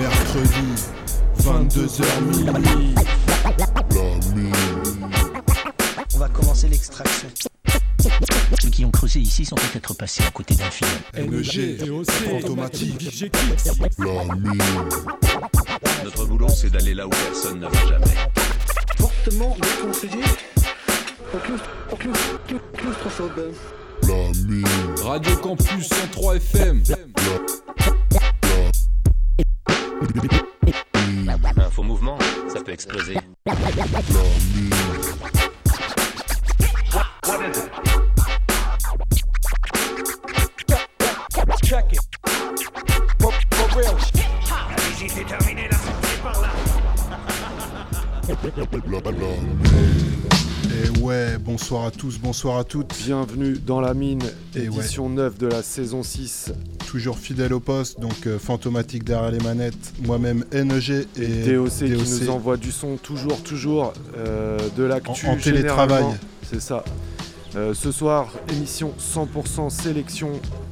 mercredi, 22h minuit. On va commencer l'extraction. Ceux qui ont creusé ici sont peut-être passés à côté d'un film. NG, fantomatique, Notre boulot, c'est d'aller là où personne ne va jamais. Fortement déconseillé. Radio Campus 103 FM. Un faux mouvement, ça peut exploser. Et ouais, bonsoir à tous, bonsoir à toutes. Bienvenue dans la mine, Et édition 9 de la saison 6. Toujours fidèle au poste, donc euh, fantomatique derrière les manettes. Moi-même NEG et DOC, qui nous envoie du son toujours, toujours, euh, de l'actu En- en télétravail. C'est ça. Euh, ce soir, émission 100% sélection.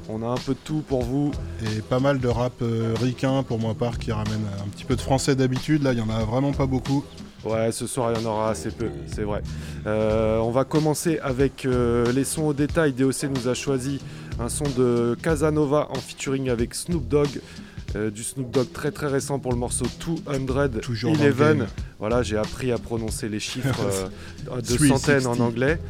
On a un peu de tout pour vous. Et pas mal de rap ricain pour moi part qui ramène un petit peu de français d'habitude. Là, il y en a vraiment pas beaucoup. Ouais, ce soir, il y en aura assez peu, c'est vrai. Euh, on va commencer avec euh, les sons au détail. DOC nous a choisi un son de Casanova en featuring avec Snoop Dogg. euh, du Snoop Dogg très très récent pour le morceau 200 Toujours dans le 11. game. Voilà, j'ai appris à prononcer les chiffres euh, de 360. centaines en anglais.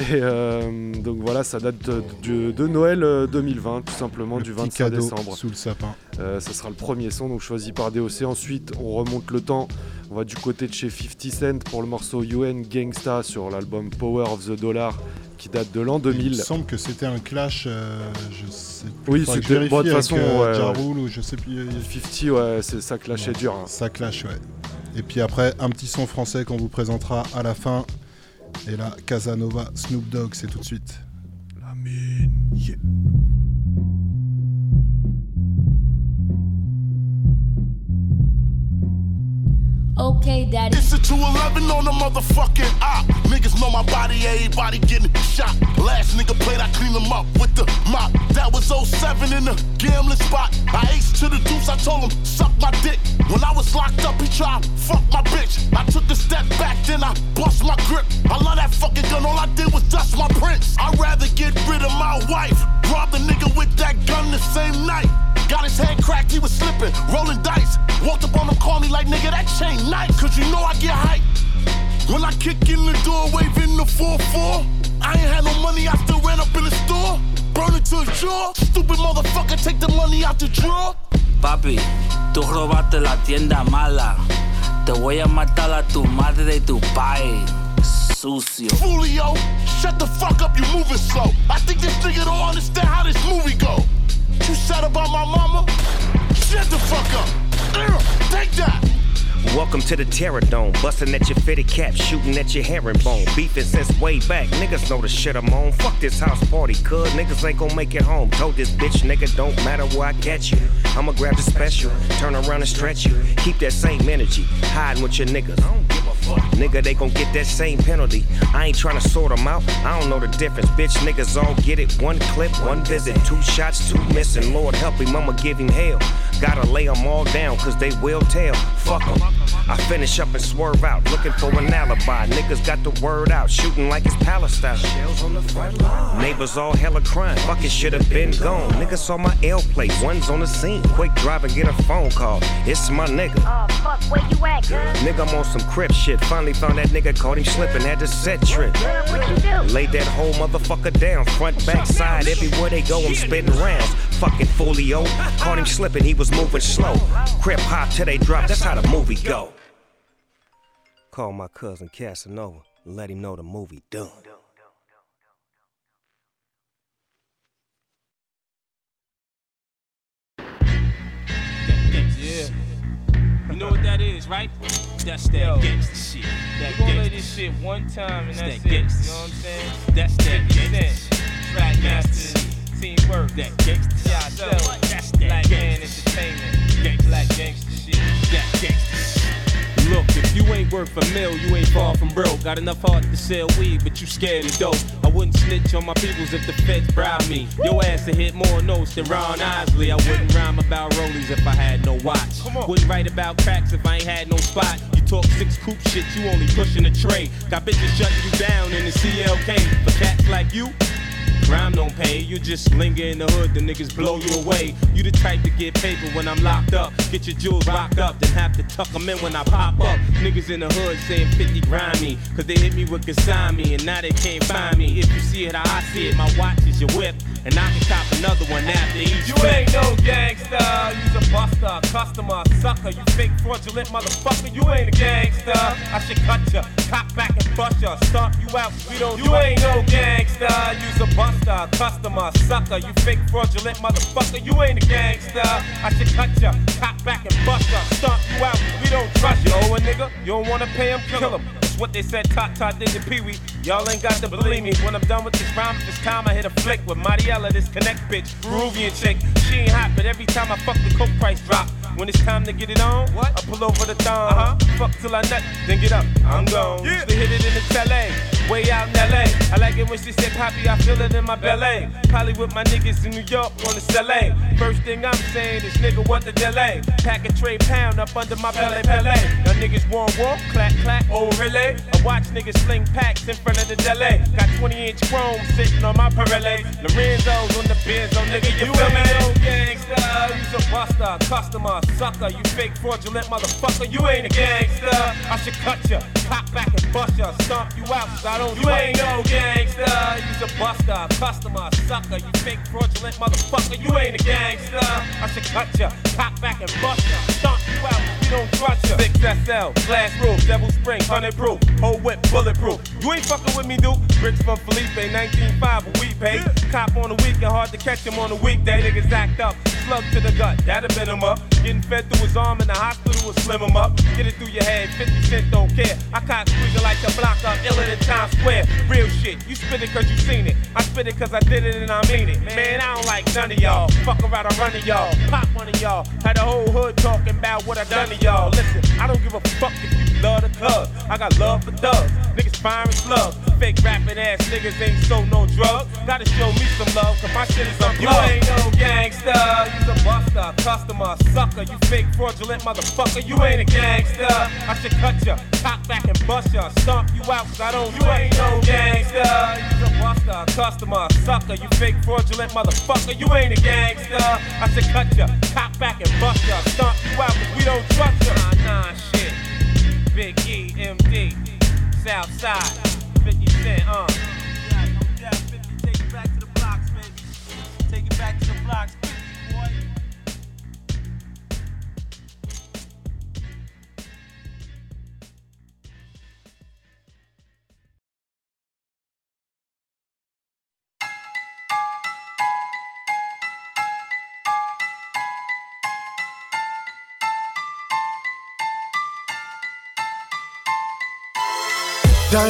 Et euh, donc voilà, ça date de, de- de Noël euh, 2020, tout simplement, Le du petit 25 cadeau décembre. sous le sapin. Euh, ça sera le premier son, donc choisi par DOC. Ensuite, on remonte le temps. On va du côté de chez 50 Cent pour le morceau UN Gangsta sur l'album Power of the Dollar qui date de l'an Il me 2000. semble que c'était un clash, euh, je sais plus. Oui, c'était- de toute avec, façon, euh, ouais, Ja ouais. Rule ou je sais plus. euh, 50, ouais, ça clashait Ouais. dur. hein. Ça clash, ouais. Et puis après, un petit son français qu'on vous présentera à la fin. Et là, Casanova, Snoop Dogg, c'est tout de suite. La mine. Okay, daddy. It's a 211 on the motherfucking op. Niggas know my body, everybody getting shot. Last nigga played, I cleaned him up with the mop. That was 07 in the gambling spot. I ace to the deuce, I told him, suck my dick. When I was locked up, he tried, fuck my bitch. I took a step back, then I bust my grip. I love that fucking gun, all I did was dust my prints. I'd rather get rid of my wife. Rob the nigga with that gun the same night. Got his head cracked, he was slipping, rolling dice. Walked up on him, called me like, nigga, that chain nice. Cause you know I get hype. When I kick in the door, waving the 4-4. I ain't had no money, I still ran up in the store. Burn it to the jaw. Stupid motherfucker, take the money out the drawer. Papi, tú robaste la tienda mala. Te voy a matar a tu madre y tu pai. Sucio. Fulio, shut the fuck up, you moving slow. I think this nigga don't understand how this movie go. You said about my mama? Shut the fuck up. Take that. Welcome to the Terror Dome. Busting at your fitted cap, shooting at your herringbone. Beefing since way back. Niggas know the shit I'm on. Fuck this house party, cuz niggas ain't gon' make it home. Told this bitch, nigga, don't matter where I catch you. I'ma grab the special, turn around and stretch you. Keep that same energy, hiding with your niggas. I don't give a fuck. Nigga, they gon' get that same penalty. I ain't tryna sort them out. I don't know the difference. Bitch, niggas all get it. One clip, one visit. Two shots, two missing. Lord help him, I'ma give him hell. Gotta lay them all down, cause they will tell. Fuck Fuck 'em. I finish up and swerve out, looking for an alibi. Niggas got the word out, shooting like it's Palestine. Shells on the front line. Neighbors all hella crying, fuck it should have been gone. Niggas saw my L plate, one's on the scene. Quick drive and get a phone call. It's my nigga. Oh, fuck, where you at, girl? Nigga, I'm on some crip shit. Finally found that nigga, caught him slipping, had to set trip. Girl, what you do? Laid that whole motherfucker down, front, back, side, everywhere they go, I'm spitting rounds. Fucking folio, caught him slipping, he was moving slow. Crip hop till they drop, that's how the movie go. Call my cousin Casanova, and let him know the movie done. Yeah. You know what that is, right? That's that Yo. gangsta shit. That We gonna let this shit. shit one time and It's that's that it. You know what I'm saying? That's that gangsta Cent, Track Masters, Teamwork, That gangsta Yeah, shit. so, That's that Black Man gangsta Black Gangsta shit. That gangsta shit. Look, if you ain't worth a mill, you ain't far from broke. Got enough heart to sell weed, but you scared of dope. I wouldn't snitch on my peoples if the feds bribed me. Your ass to hit more notes than Ron Isley. I wouldn't rhyme about rollies if I had no watch. Wouldn't write about cracks if I ain't had no spot. You talk six coupe shit, you only pushing a tray. Got bitches shutting you down in the CLK. For cats like you, Crime don't pay, you just linger in the hood, the niggas blow you away. You the type to get paper when I'm locked up. Get your jewels locked up, then have to tuck them in when I pop up. Niggas in the hood saying 50 grimy, cause they hit me with Kasami, and now they can't find me. If you see it how I see it, my watch is your whip, and I can cop another one after each You ain't no gangster, you's a buster, customer, sucker, you fake fraudulent motherfucker, you ain't a gangster. I should cut ya, cop back and bust ya, stomp you out, we don't You ain't no gangster, you's a buster, customer, sucker, you fake fraudulent motherfucker, you ain't a gangster. I should cut ya, cop back and bust ya, stomp you out, we don't trust you. Oh, a nigga, you don't wanna pay him, kill him. That's what they said, Tot Tot did to Pee Wee. Y'all ain't got to believe me. When I'm done with this rhyme, this time I hit a flick with Mariella, this connect bitch, Peruvian chick. She ain't hot, but every time I fuck the coke price drop. When it's time to get it on, what? I pull over the thumb. Uh-huh. Fuck till I nut, then get up. I'm gone. Used to hit it in the LA, way out in LA. I like it when she say poppy, I feel it in my belly. Probably with my niggas in New York on the LA. First thing I'm saying is nigga, what the delay? Pack a tray pound up under my belly, belly. Y'all niggas want war, clack, clack, oh really? I watch niggas sling packs in front of the deli. Got 20 inch chrome sitting on my Pirelli. Lorenzo's on the Benz, oh nigga, you, feel me? No gangster, you's a buster, customer, sucker, you fake fraudulent motherfucker, you ain't a gangster. I should cut ya, cop back and bust ya, stomp you out, 'cause I don't You ain't no gangster, you's a buster, customer, sucker, you fake fraudulent motherfucker, you ain't a gangster. I should cut ya, cop back and bust ya, stomp you out, we don't trust ya. 6SL, glass roof, devil spring, 100 proof, whole whip, bulletproof. You ain't fucking with me, dude. Bricks from Felipe, 19.5, but we pay. Cop on the weekend, hard to catch him on the weekday. Niggas act up, slug to the gut, that'll bend him up. Getting fed through his arm in the hospital will slim him up. Get it through your head, 50 cent don't care. I caught squeezing like the block up, iller than Times Square. Real shit, you spit it cause you seen it. I spit it cause I did it and I mean it. Man, I don't like none of y'all. Fuck around, I run of y'all. Pop one of y'all. Had the whole hood talking about what I done to y'all. Listen, I don't give a fuck if you love the cuz. I got love for thugs. Niggas firing slugs. Fake rapping ass niggas ain't sold no drugs. Gotta show me some love, cause my shit is unplugged. You ain't no gangster, you's a buster, customer, sucker. You fake fraudulent motherfucker, you ain't a gangster. I should cut ya, cock back and bust ya, stomp you out, cause I don't. You ain't no gangster, you's a buster, customer, sucker. You fake fraudulent motherfucker, you ain't a gangster. I should cut ya, cock back and bust ya, stomp you out, cause we don't trust ya. Nah, nah, shit. Big E, MD, Southside, 50 Cent, uh. Take it back to the blocks, baby. Take it back to the blocks,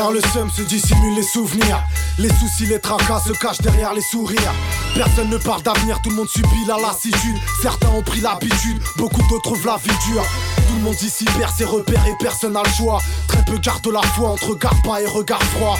Derrière le seum se dissimulent les souvenirs. Les soucis, les tracas se cachent derrière les sourires. Personne ne parle d'avenir, tout le monde subit la lassitude. Certains ont pris l'habitude, beaucoup d'autres trouvent la vie dure. Tout le monde ici perd ses repères et personne n'a le choix. Très peu gardent la foi entre regard bas et regard froid.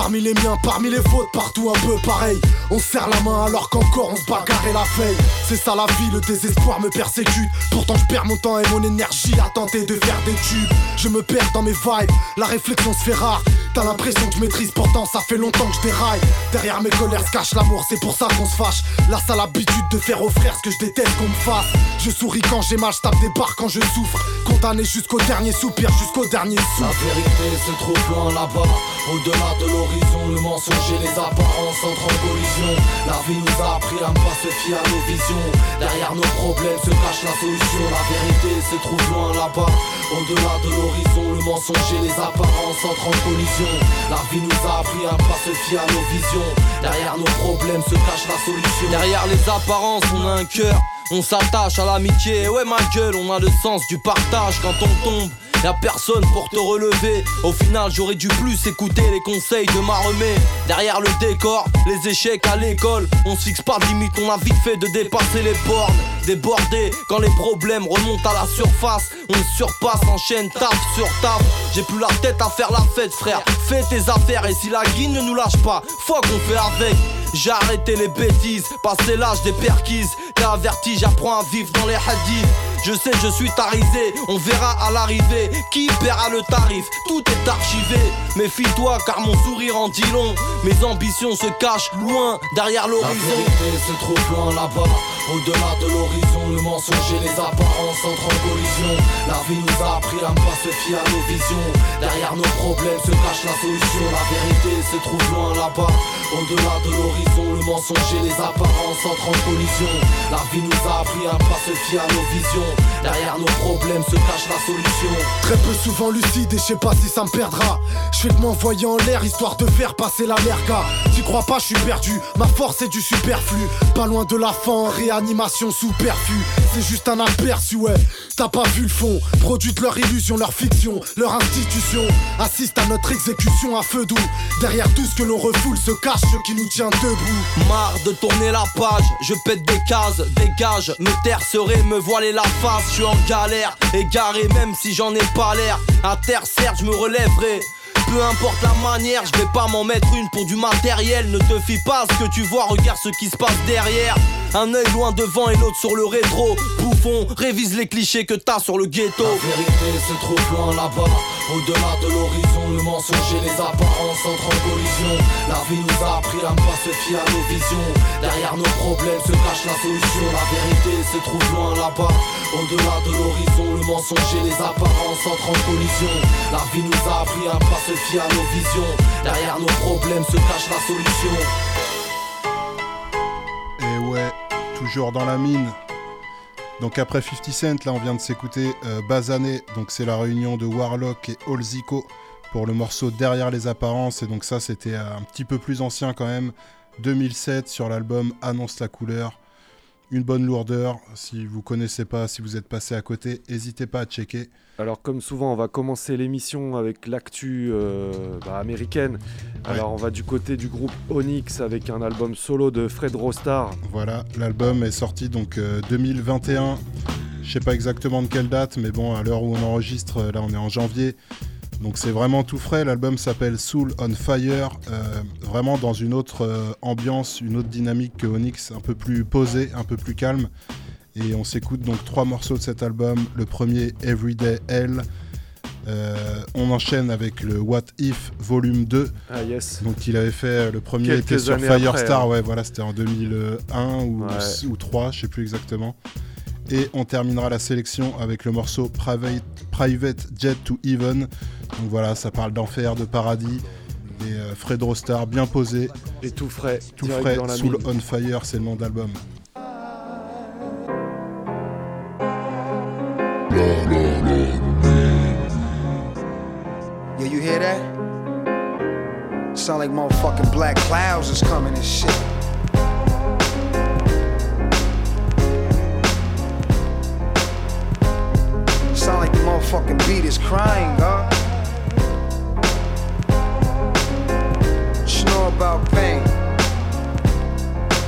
Parmi les miens, parmi les fautes, partout un peu pareil. On se serre la main alors qu'encore on se bagarre la veille. C'est ça la vie, le désespoir me persécute. Pourtant je perds mon temps et mon énergie à tenter de faire des tubes. Je me perds dans mes vibes, la réflexion se fait rare. T'as l'impression que je maîtrise, pourtant ça fait longtemps que je déraille. Derrière mes colères se cache l'amour, c'est pour ça qu'on se fâche. La sale habitude de faire aux frères ce que je déteste qu'on me fasse. Je souris quand j'ai mal, je tape des barres quand je souffre. Condamné jusqu'au dernier soupir, jusqu'au dernier souffle. La vérité se trouve loin là-bas, au-delà de l'horizon, le mensonge et les apparences entrent en collision. La vie nous a appris à ne pas se fier à nos visions. Derrière nos problèmes se cache la solution. La vérité se trouve loin là-bas, au-delà de l'horizon, le mensonge et les apparences entrent en collision. La vie nous a appris à pas se fier à nos visions. Derrière nos problèmes se cache la solution. Derrière les apparences, on a un cœur. On s'attache à l'amitié, ouais ma gueule, on a le sens du partage quand on tombe. Y'a personne pour te relever. Au final, j'aurais dû plus écouter les conseils de ma remée. Derrière le décor, les échecs à l'école. On se fixe pas de limite, on a vite fait de dépasser les bornes. Débordé quand les problèmes remontent à la surface. On surpasse, enchaîne, taf sur taf. J'ai plus la tête à faire la fête, frère. Fais tes affaires et si la guine ne nous lâche pas, faut qu'on fait avec. J'ai arrêté les bêtises, passé l'âge des perquises. T'es averti, j'apprends à vivre dans les hadiths. Je sais, je suis tarisé, on verra à l'arrivée qui paiera le tarif? Tout est archivé, méfie-toi car mon sourire en dit long. Mes ambitions se cachent loin derrière La l'horizon. vérité se trouve loin là-bas, au-delà de l'horizon. Le mensonge et les apparences entrent en collision. La vie nous a appris à ne pas se fier à nos visions. Derrière nos problèmes se cache la solution. La vérité se trouve loin là-bas, au-delà de l'horizon. Le mensonge et les apparences entrent en collision. La vie nous a appris à pas se fier à nos visions. Derrière nos problèmes se cache la solution. Très peu souvent lucide et je sais pas si ça me perdra. Je fais que m'envoyer en l'air histoire de faire passer la merca. T'y crois pas, je suis perdu. Ma force est du superflu. Pas loin de la fin, en réanimation sous perfus. C'est juste un aperçu, ouais. T'as pas vu le fond. Produite leur illusion, leur fiction, leur institution. Assiste à notre exécution à feu doux. Derrière tout ce que l'on refoule se cache ce qui nous tient debout. Marre de tourner la page, je pète des cases, dégage, me taire serait me voiler la face, je suis en galère, égaré même si j'en ai pas l'air. À terre certes je me relèverai. Peu importe la manière, je vais pas m'en mettre une pour du matériel. Ne te fie pas à ce que tu vois, regarde ce qui se passe derrière. Un œil loin devant et l'autre sur le rétro. Révise les clichés que t'as sur le ghetto. La vérité se trouve loin là-bas, au-delà de l'horizon. Le mensonge et les apparences entrent en collision. La vie nous a appris à ne pas se fier à nos visions. Derrière nos problèmes se cache la solution. La vérité se trouve loin là-bas, au-delà de l'horizon. Le mensonge et les apparences entrent en collision. La vie nous a appris à ne pas se fier à nos visions. Derrière nos problèmes se cache la solution. Et ouais, toujours dans la mine. Donc après 50 Cent, là on vient de s'écouter euh, Bazané, donc c'est la réunion de Warlock et Olzico pour le morceau Derrière les apparences, et donc ça c'était euh, un petit peu plus ancien quand même, 2007 sur l'album Annonce la couleur. Une bonne lourdeur, si vous connaissez pas, si vous êtes passé à côté, n'hésitez pas à checker. Alors comme souvent, on va commencer l'émission avec l'actu euh, bah, américaine. Alors on va du côté du groupe Onyx avec un album solo de Fred Rostar. Voilà, l'album est sorti donc euh, 2021. Je sais pas exactement de quelle date, mais bon, à l'heure où on enregistre, euh, là on est en janvier. Donc c'est vraiment tout frais. L'album s'appelle Soul on Fire. euh, vraiment dans une autre euh, ambiance, une autre dynamique que Onyx, un peu plus posé, un peu plus calme. Et on s'écoute donc trois morceaux de cet album. Le premier, Everyday Hell. Euh, on enchaîne avec le What If Volume 2. Ah yes. Donc il avait fait le premier Quelques était sur années Firestar, hein. ouais voilà c'était en 2001 ou, Ouais. ou 3, je sais plus exactement. Et on terminera la sélection avec le morceau Private, Private Jet to Even. Donc voilà, ça parle d'enfer, de paradis. Et euh, Fred Rostar bien posé. Et tout frais, Tout frais, dans la Soul mine. on Fire, c'est le nom d'album. Yeah, you hear that? Sound like motherfucking black clouds is coming and shit. Sound like the motherfucking beat is crying, dog. Snore about pain.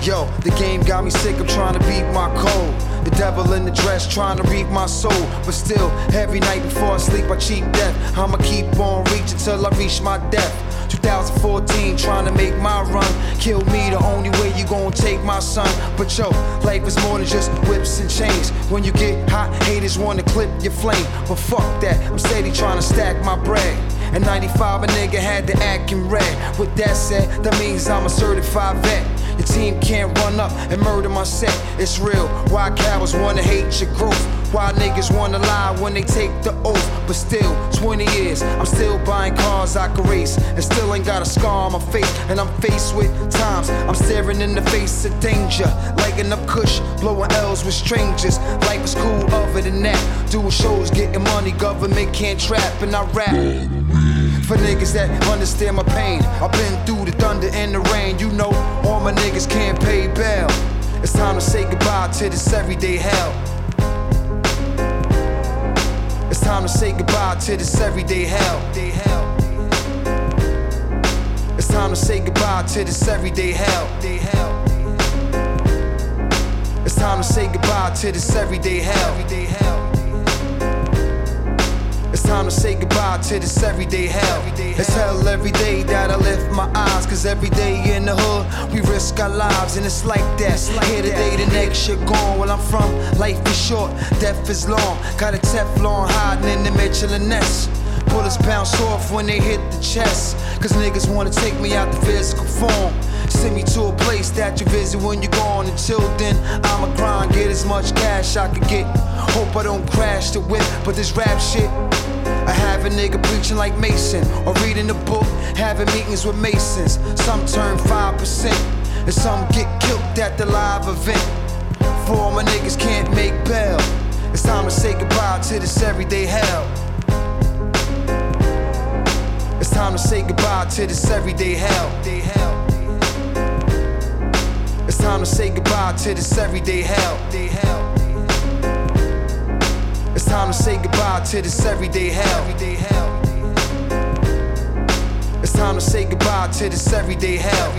Yo, the game got me sick of trying to beat my code. The devil in the dress trying to reap my soul. But still, every night before I sleep, I cheat death. I'ma keep on reaching till I reach my death. 2014, trying to make my run. Kill me the only way you gon' take my son. But yo, life is more than just whips and chains. When you get hot, haters wanna clip your flame. But fuck that, I'm steady trying to stack my bread. In 95, a nigga had to act in red. With that said, that means I'm a certified vet. Your team can't run up and murder my set. It's real. Why cowards wanna hate your growth? Why niggas wanna lie when they take the oath? But still, 20 years, I'm still buying cars I can race. And still ain't got a scar on my face. And I'm faced with times I'm staring in the face of danger. Lighting up kush, blowing L's with strangers. Life is cool other than that. Doing shows, getting money, government can't trap. And I rap. For niggas that understand my pain, I've been through the thunder and the rain. You know, all my niggas can't pay bail. It's time to say goodbye to this everyday hell. It's time to say goodbye to this everyday hell. It's time to say goodbye to this everyday hell. It's time to say goodbye to this everyday hell. Time to say goodbye to this everyday hell. It's hell every day that I lift my eyes. Cause every day in the hood, we risk our lives, and it's like that. Here today, the next shit gone. Where I'm from, life is short, death is long. Got a Teflon hiding in the Michelin nest. Bullets bounce off when they hit the chest. Cause niggas wanna take me out the physical form. Send me to a place that you visit when you're gone. Until then, I'ma grind, get as much cash I can get. Hope I don't crash the whip, but this rap shit. Have a nigga preaching like Mason, or reading a book, having meetings with Masons. Some turn 5%, and some get killed at the live event. Four my niggas can't make bail. It's time to say goodbye to this everyday hell. It's time to say goodbye to this everyday hell. It's time to say goodbye to this everyday hell. It's time to say goodbye to this everyday hell. It's time to say goodbye to this everyday hell.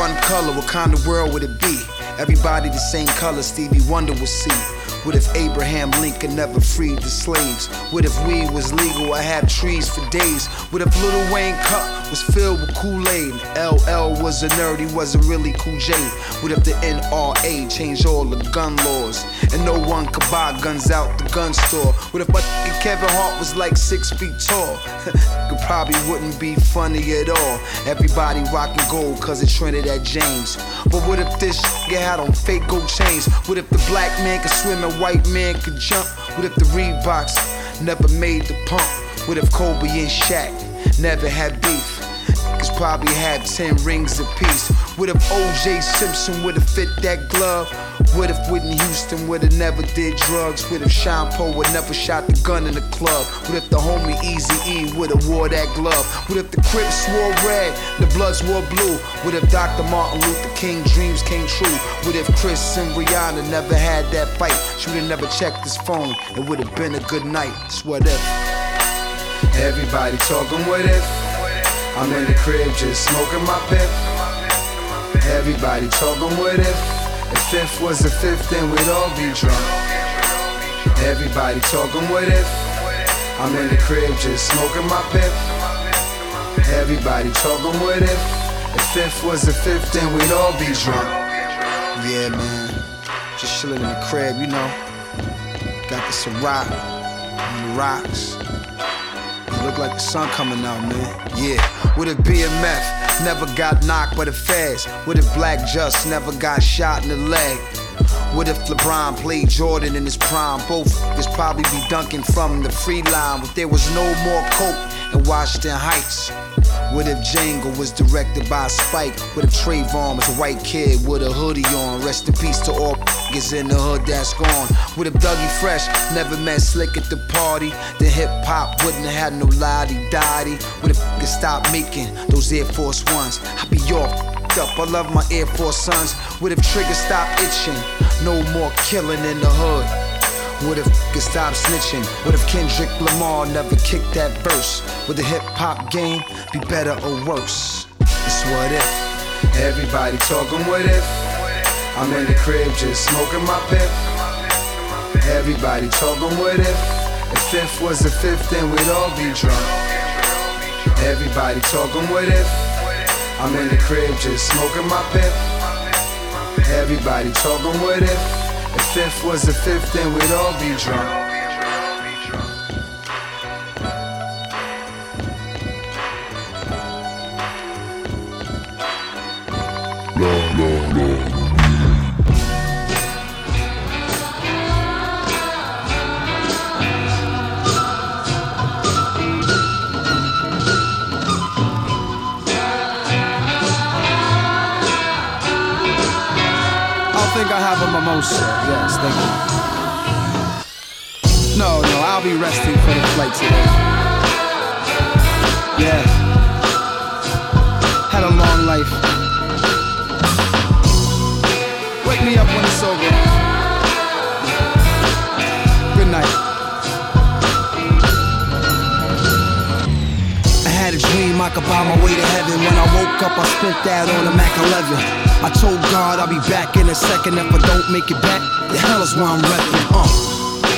One color? What kind of world would it be? Everybody the same color, Stevie Wonder would see. What if Abraham Lincoln never freed the slaves? What if weed was legal? I had trees for days. What if Little Wayne cup was filled with Kool-Aid? LL was a nerd, he wasn't really Cool J. What if the NRA changed all the gun laws? And no one could buy guns out the gun store? What if my Kevin Hart was like six feet tall? It probably wouldn't be funny at all. Everybody rocking gold cause it trended at James. But what if this nigga had on fake gold chains? What if the black man could swim and white man could jump? What if the Reeboks never made the pump? What if Kobe and Shaq never had beef? Probably had 10 rings apiece. What if OJ Simpson would've fit that glove? What if Whitney Houston would've never did drugs? What if Sean Paul would never shot the gun in the club? What if the homie Easy E would've wore that glove? What if the Crips wore red, the Bloods wore blue? What if Dr. Martin Luther King dreams came true? What if Chris and Rihanna never had that fight? She would've never checked his phone. It would've been a good night. It's what if. Everybody talking what if. I'm in the crib just smoking my pip. Everybody talking what if. If fifth was a fifth, then we'd all be drunk. Everybody talking what if. I'm in the crib just smoking my pip. Everybody talking what if. If fifth was a fifth, then we'd all be drunk. Yeah, man. Just chilling in the crib, you know. Got the Ciroc on the rocks. Look like the sun coming out, man. Yeah. What a BMF never got knocked by the feds? What if Black Just never got shot in the leg? What if LeBron played Jordan in his prime? Both is probably be dunking from the free line, but there was no more coke in Washington Heights. What if Django was directed by Spike? What if Trayvon was a white kid with a hoodie on? Rest in peace to all niggas in the hood that's gone. What if Dougie Fresh never met Slick at the party? Then hip hop wouldn't have had no lottie dottie. What if niggas stopped making those Air Force Ones? I'd be all up. I love my Air Force Sons. What if Trigger stop itching? No more killing in the hood. What if could stop snitching? What if Kendrick Lamar never kicked that verse? Would the hip hop game be better or worse? It's what if. Everybody talking what if. I'm in the crib just smoking my pip. Everybody talking what if. If fifth was a fifth, then we'd all be drunk. Everybody talking what if. I'm in the crib just smoking my pip. Everybody talking what if. If fifth was a fifth, then we'd all be drunk. Have a mimosa? Yes, thank you. No, no, I'll be resting for the flight today. Yeah. Had a long life. Wake me up when it's over. Good night. I had a dream I could buy my way to heaven. When I woke up, I spent that on a Mac 11. I told God I'll be back in a second. If I don't make it back, the hell is where I'm repping. Uh.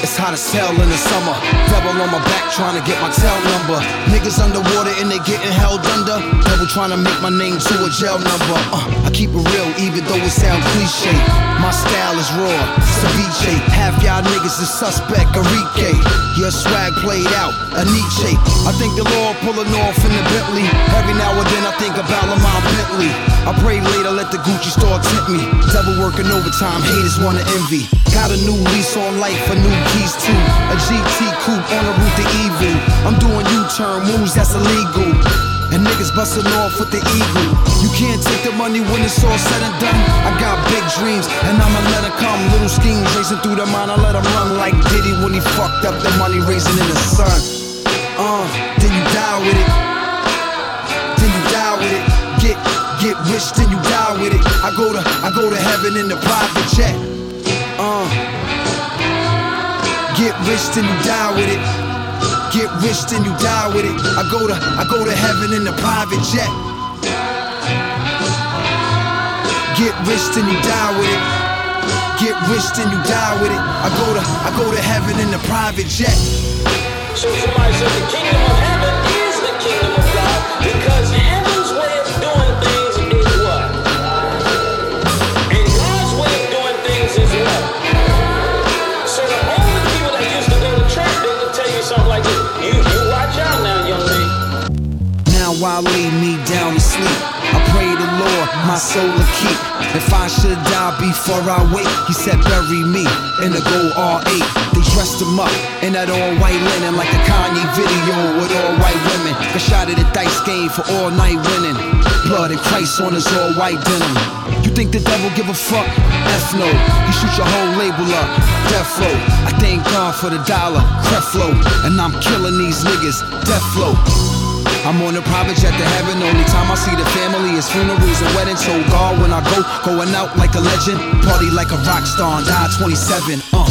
It's hot as hell in the summer. Rebel on my back trying to get my tail number. Niggas underwater and they getting held under. Devil trying to make my name to a jail number. Uh, I keep it real even though it sound cliche. My style is raw, ceviche. Half y'all niggas is suspect, Enrique. Your swag played out, a Nietzsche. I think the Lord pulling off in the Bentley. Every now and then I think about Lamont Bentley. I pray later, let the Gucci store tempt me. Devil working overtime, haters wanna envy. Got a new lease on life, a new keys too. A GT coupe on the route to evil. I'm doing U-turn moves that's illegal. And niggas busting off with the eagle. You can't take the money when it's all said and done. I got big dreams, and I'ma let it come. Little schemes racing through the mind, I let them run like Diddy when he fucked up the money raising in the sun. Uh, then you die with it. Get rich, then you die with it. I go to I go to heaven in the private jet. Uh, get rich, then you die with it. Get rich, then you die with it. I go to I go to heaven in the private jet. Get rich, then you die with it. Get rich, then you die with it. I go to I go to heaven in the private jet. So somebody said the kingdom of heaven my soul to keep. If I should die before I wake, he said bury me in the gold R8. They dressed him up in that all white linen like a Kanye video with all white women. Got shot at a dice game for all night winning. Blood and Christ on his all white denim. You think the devil give a fuck? F no. He shoot your whole label up. Death row. I thank God for the dollar. Creflo. And I'm killing these niggas. Death flow. I'm on a private jet to heaven. Only time I see the family is funerals and weddings. So God, when I go, going out like a legend. Party like a rock star and die 27. Uh.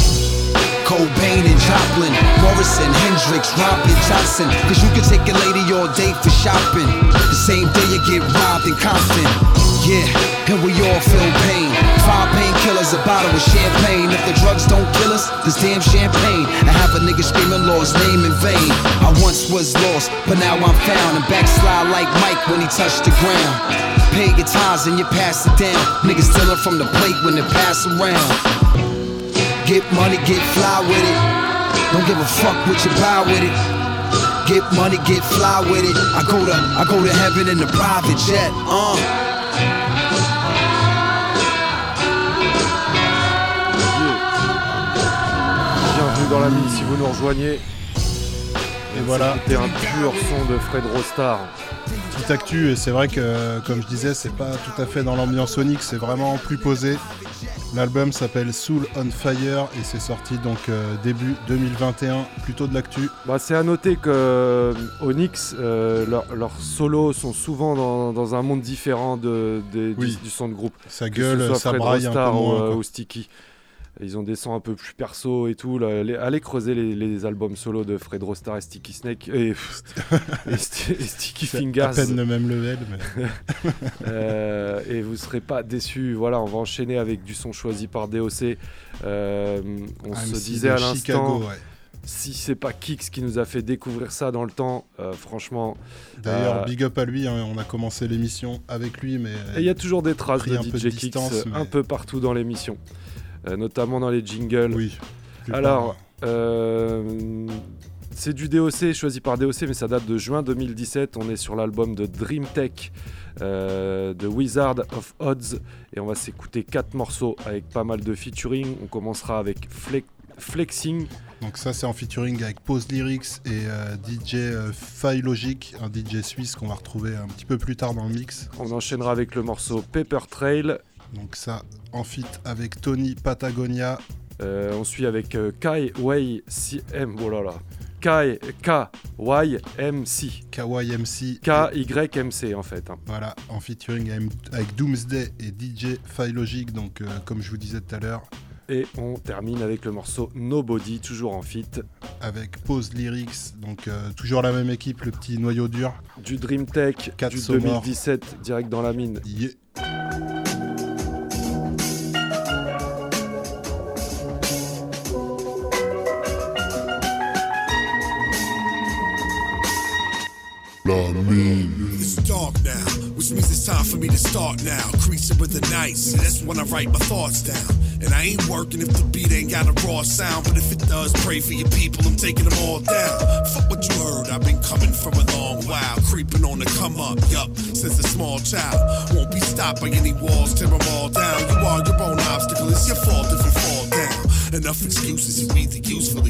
Cobain and Joplin, Morrison, Hendrix, Robin Johnson. Cause you can take a lady all day for shopping. The same day you get robbed in Compton. Yeah, and we all feel pain. Five painkillers, a bottle of champagne. If the drugs don't kill us, this damn champagne. I have a nigga screaming Lord's name in vain. I once was lost, but now I'm found. And backslide like Mike when he touched the ground. Pay your tithes and you pass it down. Niggas stealing from the plate when they pass around. Get money, get fly with it. Don't give a fuck what you buy with it. Get money, get fly with it. I go to I go to heaven in the private jet. Uh. Dans la mine si vous nous rejoignez. Et voilà. C'était un pur son de Fred Rostar. Petite actu, et c'est vrai que, comme je disais, c'est pas tout à fait dans l'ambiance Onyx, c'est vraiment plus posé. L'album s'appelle Soul on Fire et c'est sorti donc euh, début 2021, plutôt de l'actu. Bah, c'est à noter que euh, Onyx, euh, leurs solos sont souvent dans, dans un monde différent de, des- Oui. du, du son de groupe. Ce gueule, ça braille un peu ou, moins, quoi. ou Sticky. Ils ont des sons un peu plus perso et tout. là. Allez, allez creuser les, les albums solo de Fred Rostar et Sticky Snake et, et Sti- et Sticky Fingers. à peine le même level, mais- Euh, et vous serez pas déçus. Voilà, on va enchaîner avec du son choisi par DOC. Euh, on Ah, se disait à l'instant, ouais. si c'est pas Kix qui nous a fait découvrir ça dans le temps, euh, franchement. D'ailleurs, big up à lui, hein, on a commencé l'émission avec lui, mais. Et il y a toujours des traces de DJ Kix distance, mais- un peu partout dans l'émission, notamment dans les jingles. Oui. Alors, euh, c'est du DOC choisi par DOC, mais ça date de juin 2017. On est sur l'album de Dream Tech euh, de Wizard of Odds et on va s'écouter quatre morceaux avec pas mal de featuring. On commencera avec Fle- Flexing. Donc ça c'est en featuring avec Pose Lyrics et euh, DJ euh, Faille Logic, un DJ suisse qu'on va retrouver un petit peu plus tard dans le mix. On enchaînera avec le morceau Paper Trail Donc ça, en fit avec Tony Patagonia. Euh, on suit avec euh, Kai Wei M. Oh là là. Kai K Y M C. KYMC. K Y M C en fait. hein. Voilà, en featuring avec- Doomsday et DJ Logic. Donc, euh, comme je vous disais tout à l'heure, Et on termine avec le morceau Nobody, toujours en fit. avec Pose Lyrics. Donc, euh, toujours la même équipe, le petit noyau dur. Du Dream Tech, du sonores. 2017, direct dans la mine. Yeah. It's dark now, which means it's time for me to start now. Creasing with the nights, that's when I write my thoughts down. And I ain't working if the beat ain't got a raw sound, but if it does, pray for your people, I'm taking them all down. Fuck what you heard, I've been coming from a long while, creeping on the come up, yup, since a small child. Won't be stopped by any walls, tear them all down. You are your own obstacle, it's your fault if you fall down. Enough excuses, you either useful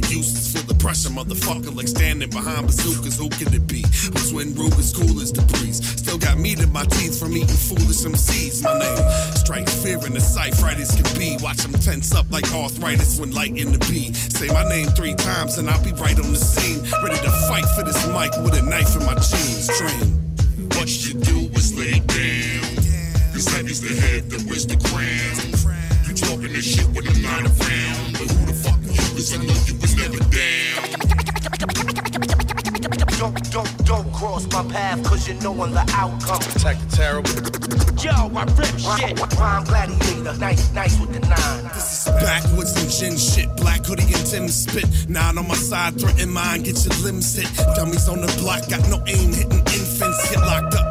pressure, motherfucker, like standing behind bazookas. Who can it be? Who's when Ruger's cool as the breeze? Still got meat in my teeth from eating foolish MCs. My name strikes fear in the sight, right can be. Watch them tense up like arthritis when light in the B. Say my name three times and I'll be right on the scene. Ready to fight for this mic with a knife in my jeans. Train. What you do is lay down. Cause heavy's the head that wears the crown. You talking this shit when I'm not around. But who the fuck you? Cause I know you was never down. Don't, don't, don't cross my path, cause you know I'm the outcome. Protect the terrible. Yo, I rip shit. Prime gladiator, nice, nice with the nine. This is Backwoods and gin shit, black hoodie and Tim spit. Nine on my side, threaten mine, get your limbs hit. Dummies on the block, got no aim, hitting infants. Get locked up, become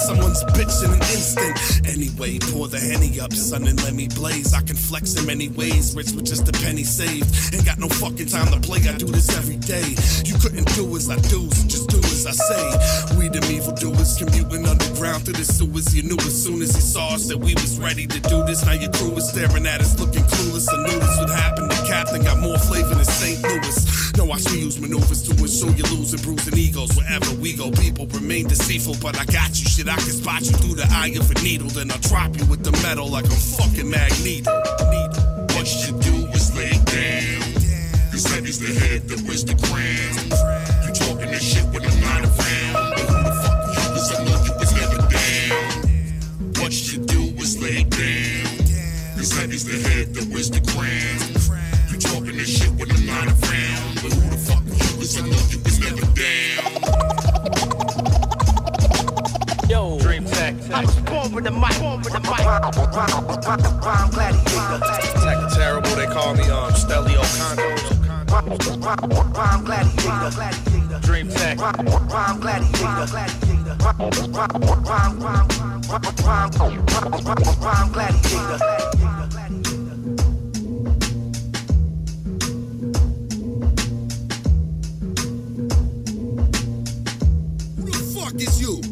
someone's bitch in an instant. Anyway, pour the henny up, son, and let me blaze. I can flex in many ways, rich with just a penny saved. Ain't got no fucking time to play, I do this every day. You couldn't do as I do, so just do as I say. We them evil doers, commuting underground through the sewers. You knew as soon as you saw us that we was ready to do this. Now your crew is staring at us, looking clueless. I knew this would happen. The captain got more flavor than St. Louis. No, I me use maneuvers to ensure you lose and bruising egos wherever we go. People remain deceitful, but I got you. Shit, I can spot you through the eye of a needle. Then I'll drop you with the metal like I'm fucking Magneto. What you do is lay down. Cause heavy's the head that wears the crown. You talking this shit when I'm not around. Who the fuck I know you was never down. What you do is lay down. Cause heavy's the head that wears the crown. Yo, Dreamtek. I was born with the mic, born with the mic. Prime gladiator. Protect terrible. They call me um Stelio Condo. Prime gladiator. Dreamtek. Prime gladiator. Prime, prime, prime, prime, prime gladiator. Who the fuck is you?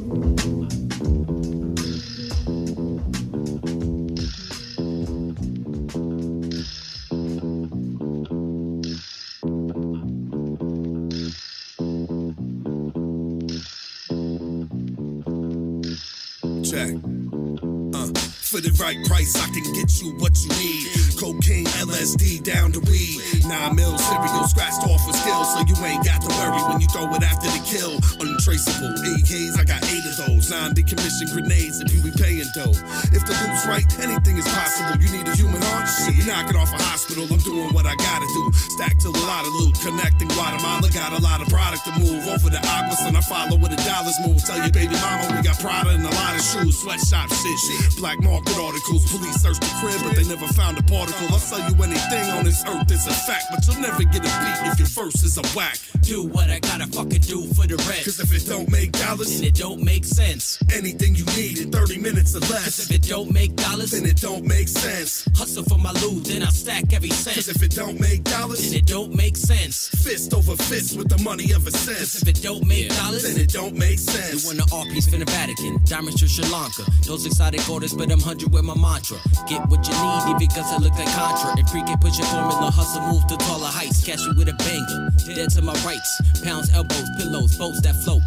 Price, I can get you what you need. Cocaine, LSD, down to weed. Nine mil cereal scratched off with skills, so you ain't got to worry when you throw it after the kill. Untraceable AKs, I got eight of those. Nine decommissioned grenades if you be paying dough. If the loop's right, anything is possible. You need a human heart? Shit, we knock it off a hospital. I'm doing what I gotta do. Stack till a lot of loot, connecting Guatemala. Got a lot of product to move over the Aguas, and I follow with the dollars move. Tell your baby mama we got Prada and a lot of shoes, sweatshop shit, black market articles. Police searched the crib, but they never found a particle. I'll sell you anything on this earth, it's a fact, but you'll never get a beat if your verse is a whack. Do what I gotta fucking do for the rent. Cause if it don't make dollars, then it don't make sense. Anything you need in 30 minutes or less. Cause if it don't make dollars, then it don't make sense. Hustle for my loot, then I stack every cent. Cause if it don't make dollars, then it don't make sense. Fist over fist with the money ever since. Cause if it don't make dollars, then it don't make sense. You want an art piece from the Vatican, diamonds to Sri Lanka. Those exotic orders, but I'm hundred with my mantra. Get what you need, because I look like Contra. And pre push your formula, hustle, move to taller heights. Catch you with a banger, dead to my rights. Pounds, elbows, pillows, boats that float.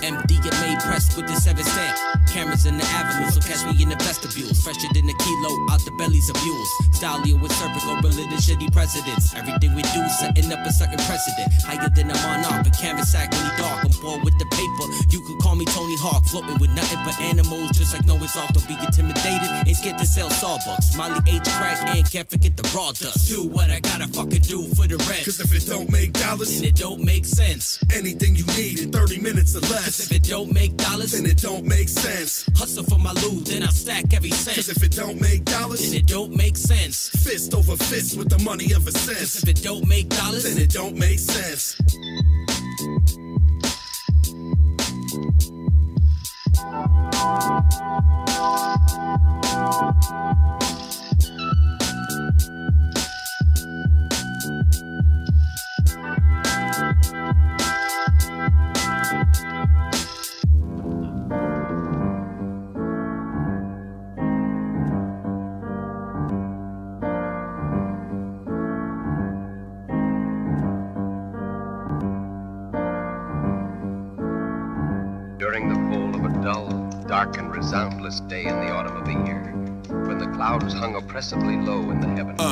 MD get made pressed with the seven stamp. Cameras in the avenue, so catch me in the vestibules. Fresher than a kilo out the bellies of mules. Stallion with serpent or religious shitty presidents. Everything we do setting up a certain precedent. Higher than a monarch, but canvas sack really dark. I'm bored with the paper. You could call me Tony Hawk, floating with nothing but animals, just like Noah's Ark. Don't be intimidated. Ain't scared to sell Starbucks. Molly H crack and can't forget the raw dust. Do what I gotta fucking do for the rent. Cause if it don't make dollars, then it don't make sense. Anything you need in 30 minutes or less. Cause if it don't make dollars, then it don't make sense. Hustle for my loot, then I stack every cent. Cause if it don't make dollars, then it don't make sense. Fist over fist with the money of a sense. Cause if it don't make dollars, then it don't make sense. Oppressively low in the heavens.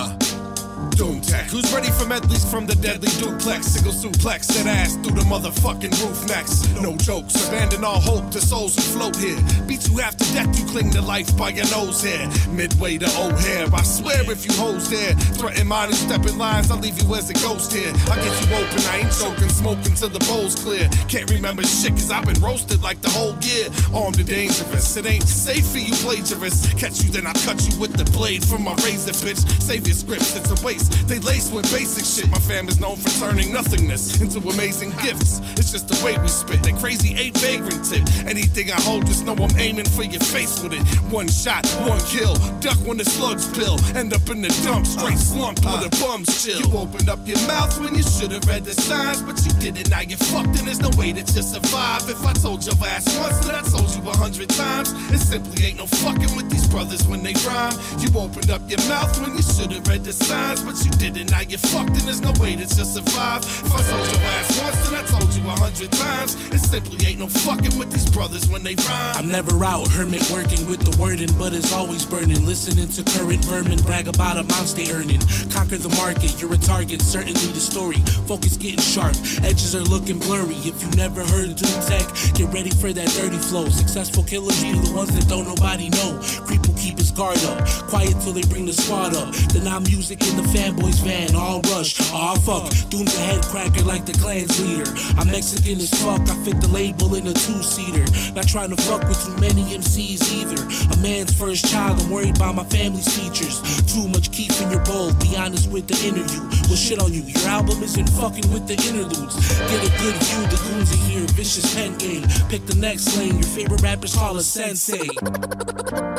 Doom tech. Who's ready for medleys from the deadly duplex? Single suplex that ass through the motherfucking roof next. No jokes, abandon all hope to souls who float here. Beat you after death, you cling to life by your nose hair. Midway to O'Hare, I swear if you hoes there, threaten mine and step in lines, I'll leave you as a ghost here. I get you open, I ain't joking, smoking till the bowl's clear. Can't remember shit, cause I've been roasted like the whole year. Armed and dangerous, it ain't safe for you plagiarists. Catch you, then I cut you with the blade from my razor, bitch. Save your scripts, it's a waste. They lace with basic shit. My fam is known for turning nothingness into amazing gifts. It's just the way we spit. That crazy eight vagrant tip. Anything I hold, just know I'm aiming for your face with it. One shot, one kill. Duck when the slugs pill. End up in the dump, straight slumped where the bums chill. You opened up your mouth when you should have read the signs, but you didn't. Now you're fucked and there's no way that you survive. If I told your ass once, then I told you a hundred times. It simply ain't no fucking with these brothers when they rhyme. You opened up your mouth when you should have read the signs, but you didn't. Now you're fucked and there's no way that you survive. If I told your ass once, then I told you a hundred times. It simply ain't no fucking with these brothers when they rhyme. I'm never out, hermit working with the wording, but it's always burning. Listening to current vermin, brag about amounts they earning. Conquer the market, you're a target, certainly the story. Focus getting sharp, edges are looking blurry. If you never heard Doom Tech, get ready for that dirty flow. Successful killers be the ones that don't nobody know. Creep will keep his guard up, quiet till they bring the squad up. Then I'm music in the fanboys van, all rush, all fuck. Doom's a head cracker like the clan's leader. I'm Mexican as fuck, I fit the label in a two seater. Not trying to fuck with too many MCs either. A man's first child, I'm worried about my family's features. Too much keep in your bowl, be honest with the interview. Well, shit on you, your album isn't fucking with the interludes. Get a good view, the goons are here, vicious pen game. Pick the next lane, your favorite rappers call a sensei.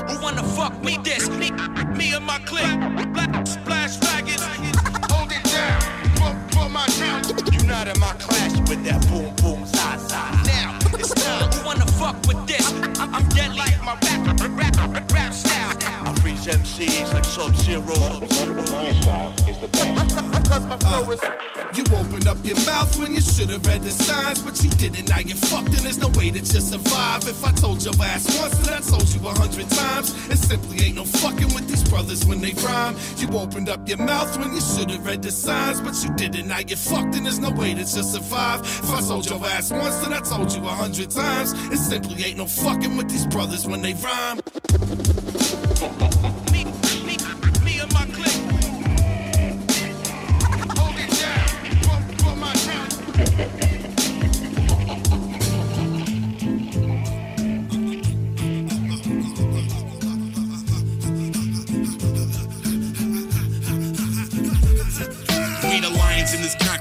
Who wanna fuck me this? Me, me and my clique. Not in my class with that boom boom za za. Now it's time. Who wanna fuck with this? I'm, deadly. Like my rap, rap, rap, rap. Freeze MCs like Sub Zero. Cause my flow is. You opened up your mouth when you should have read the signs, but you didn't. Now you're fucked, and there's no way that you survive. If I told your ass once, then I told you a hundred times. It simply ain't no fucking with these brothers when they rhyme. You opened up your mouth when you should have read the signs, but you didn't. Now you're fucked, and there's no way that you survive. If I told your ass once, then I told you a hundred times. It simply ain't no fucking with these brothers when they rhyme.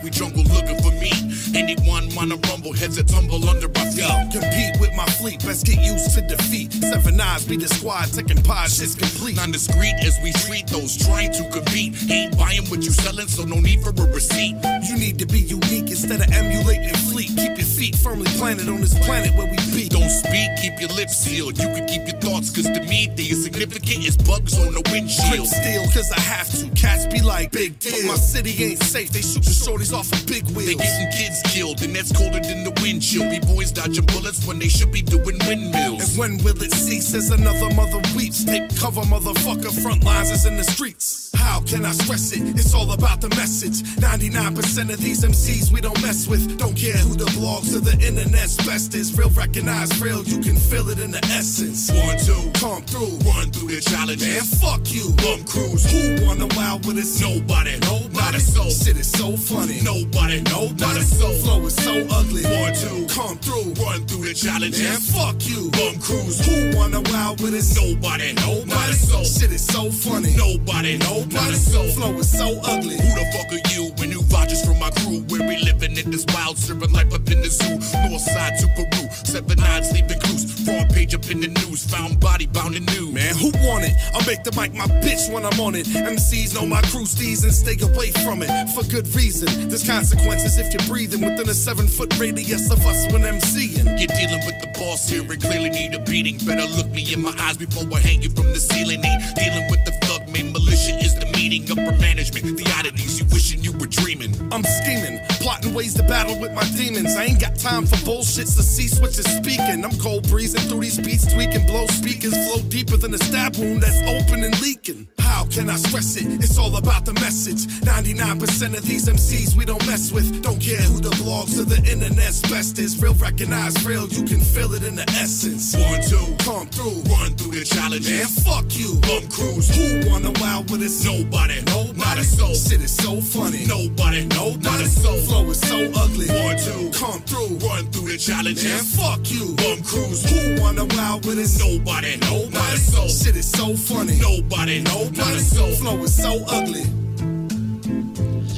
concrete jungle looking for me. Anyone wanna rumble, heads that tumble under our feet. Compete with my fleet, best get used to defeat. Seven eyes be the squad, taking pods, it's complete. Non-discreet as we treat those trying to compete. Ain't buying what you selling, so no need for a receipt. You need to be unique instead of emulating fleet. Keep your feet firmly planted on this planet where we be. Don't speak, keep your lips sealed. You can keep your thoughts, cause to me, they as significant as bugs on the windshield. steel, cause I have to. Cats be like, big deal. But My city ain't safe, they shoot The shorties off a big wheels. They getting kids killed, and that's colder than the wind chill. Be boys dodging bullets when they should be doing windmills. And when will it cease as another mother weeps? Take cover, motherfucker, front lines is in the streets. How can I stress it? It's all about the message. 99% of these MCs we don't mess with. Don't care who the blogs or the internet's best is. Real recognize real, you can feel it in the essence. One, two, come through, run through the challenges. Man, fuck you, bum cruise. Who wanna wild with us? Nobody, Nobody. not a soul. Shit is so funny. Nobody, Nobody. not a soul. Flow is so ugly. One, two, come through, run through the challenges. Man, fuck you, bum cruise. Who wanna wild with us? Nobody, Nobody. soul. Shit is so funny. Nobody, Nobody. soul. Flow is so ugly. Who the fuck are you? When you vouchers from my crew, where we living in this wild, serving life up in the zoo. North side to Peru, seven nine sleeping clues. Front page up in the news, found body bound in new. Man, who want it? I'll make the mic my bitch when I'm on it. MCs know my crew steez and stay away from it for good reason. There's consequences if you're breathing within a seven foot radius of us when MCing. You're dealing with the boss here and clearly need a beating. Better look me in my eyes before I hang you from the ceiling. Ain't dealing with the thug man militia is the meaning. Upper management, the oddities you wishing you were dreaming. I'm scheming, plotting ways to battle with my demons. I ain't got time for bullshits to see switches speaking. I'm cold breezing through these beats, tweaking, blow speakers, flow deeper than a stab wound that's open and leaking. How can I stress it? It's all about the message. 99% of these MCs we don't mess with. Don't care who the blogs or the internet's best is. Real recognize real, you can feel it in the essence. One, two, come through, run through the challenges. Man, fuck you, bum cruise. Who wanna wild with us? Nobody, Nobody. not a soul. Shit is so funny. Nobody, Nobody. not a soul. Flow is so ugly. One, two, come through, run through the challenges. Man, fuck you, bum cruise. Who wanna wild with us? Nobody, Nobody. not a soul. Shit is so funny. Nobody, Nobody. not a soul. Flow is so ugly.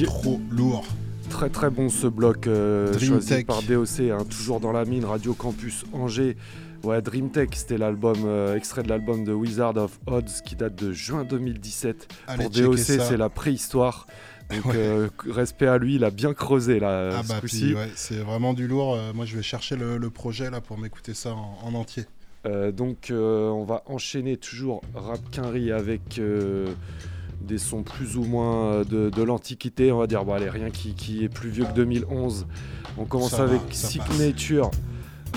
Trop lourd. Très très bon ce bloc euh, choisi Tech. par DOC, hein, toujours dans la mine, Radio Campus Angers. Ouais, Dream Tech, c'était l'album, euh, extrait de l'album de Wizard of Odds qui date de juin 2017. Allez Pour DOC, c'est la préhistoire. Donc Ouais. euh, respect à lui, il a bien creusé là, Ah bah ouais, c'est vraiment du lourd. Euh, moi je vais chercher le, le projet là pour m'écouter ça en, en entier. Euh, donc euh, on va enchaîner toujours Rap Quinry avec des sons plus ou moins de, de l'Antiquité, on va dire. Bon allez, rien qui, qui est plus vieux que 2011. On commence va, avec passe.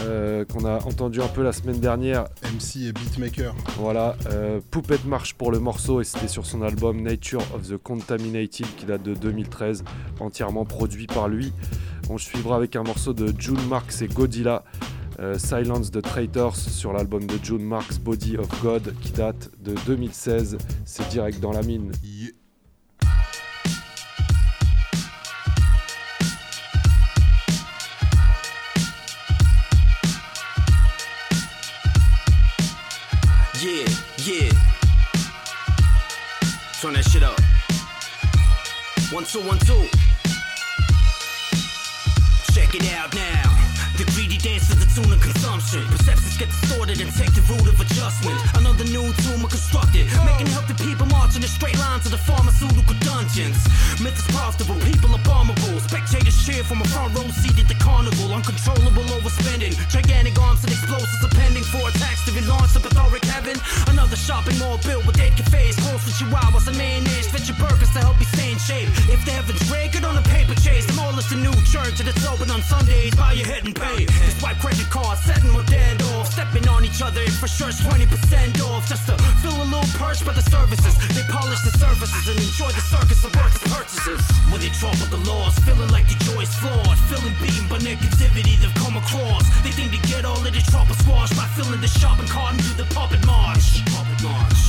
Euh, qu'on a entendu un peu la semaine dernière. MC et beatmaker. Voilà, euh, Poupette marche pour le morceau et c'était sur son album Nature of the Contaminated qui date de 2013, entièrement produit par lui. On suivra avec un morceau de June Marks et Godzilla, euh, Silence the Traitors sur l'album de June Marks Body of God qui date de 2016. C'est direct dans la mine. Yeah, two, one, two. Of. Perceptions get distorted and take the root of adjustment. Another new are constructed, making healthy people march in a straight line to the pharmaceutical dungeons. Myth is profitable, people are bombable. Spectators cheer from a front row seat at the carnival. Uncontrollable overspending. Gigantic arms and explosives are pending for attacks to be launched to plethoric heaven. Another shopping mall built with eight cafes, close with chihuahuas and mayonnaise. Fit your burgers to help you stay in shape. If the heavens gray, get on a paper chase. Is the new church and it's open on Sundays. Bow your head and pay. Just swipe credit cards, setting dead off. Stepping on each other, for sure it's 20% off. Just to feel a little perch by the services. They polish the surfaces and enjoy the circus of works purchases. When they trouble the laws, feeling like the joy's flawed. Feeling beaten by negativity they've come across. They think they get all of the trouble squashed by filling the shopping cart and do the puppet march.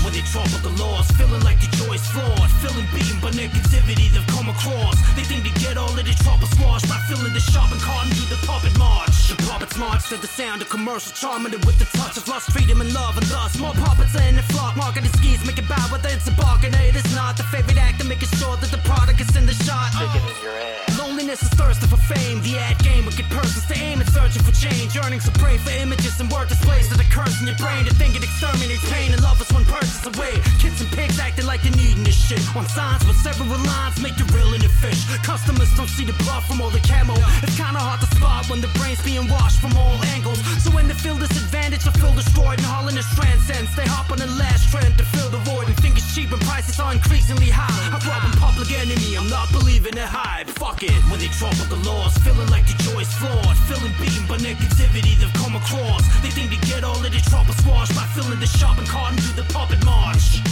When they trouble the laws, feeling like the joy's flawed. Feeling beaten by negativity they've come across. They think they get all of the trouble squashed by filling the shopping cart and do the puppet march. The puppets march to the sound of commercial charming it with the touch of lost freedom, and love, and thus more puppets are in the flock. Marketing skis make it bow whether it's a bargain or it is not. The favorite actor making sure that the product is in the shot. Sticking in your ass. Loneliness is thirsting for fame. The ad game get persons to aim and searching for change. Yearning to pray for images and word displays that occurs in your brain. To think it exterminates pain and love is one purchase away. Kids and pigs acting like they're needing this shit. On signs with several lines, make it real in the fish. Customers don't see the blood from all the camo. It's kinda hard to spot when the brain's being washed from all angles. So when they feel disadvantage, I feel destroyed and hauling this transcends. They hop on the last trend to fill the void and think it's cheap and prices are increasingly high. I problem public enemy, I'm not believing in hype. Fuck it, when they trouble the laws, feeling like the joy's flawed, feeling beaten by negativity they've come across. They think they get all of their trouble squashed by filling the shop and carting through the puppet march.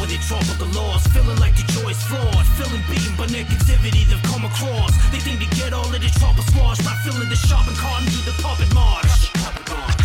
When they trouble the laws, feeling like the joy's flawed, feeling beaten by negativity they've come across. They think they get all of their trouble squashed by filling the shop and carting through the puppet march. Puppet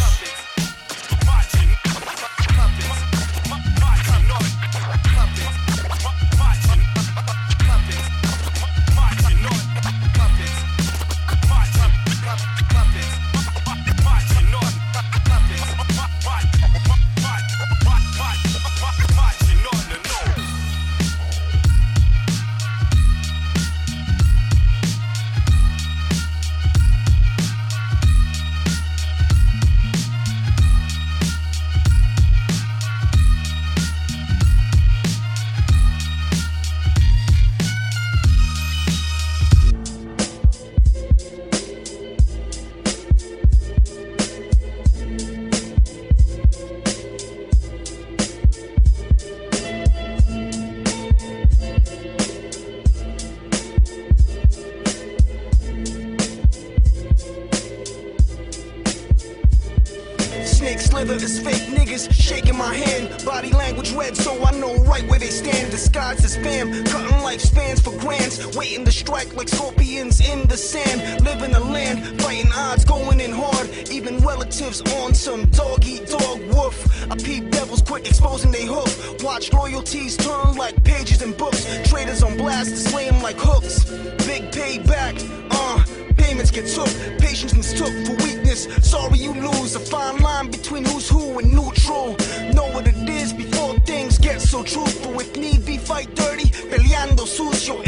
Waiting to strike like scorpions in the sand. Living the land, fighting odds, going in hard. Even relatives on some dog eat dog woof. I peep devils quick, exposing they hoof. Watch loyalties turn like pages in books. Traders on blast slay like hooks. Big payback, uh. Payments get took, patience mistook for weakness. Sorry you lose a fine line between who's who and neutral. Know what it is before things get so truthful. If need be, fight dirty, peleando sucio.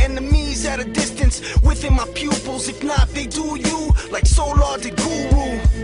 At a distance within my pupils. If not, they do you like Solar the Guru.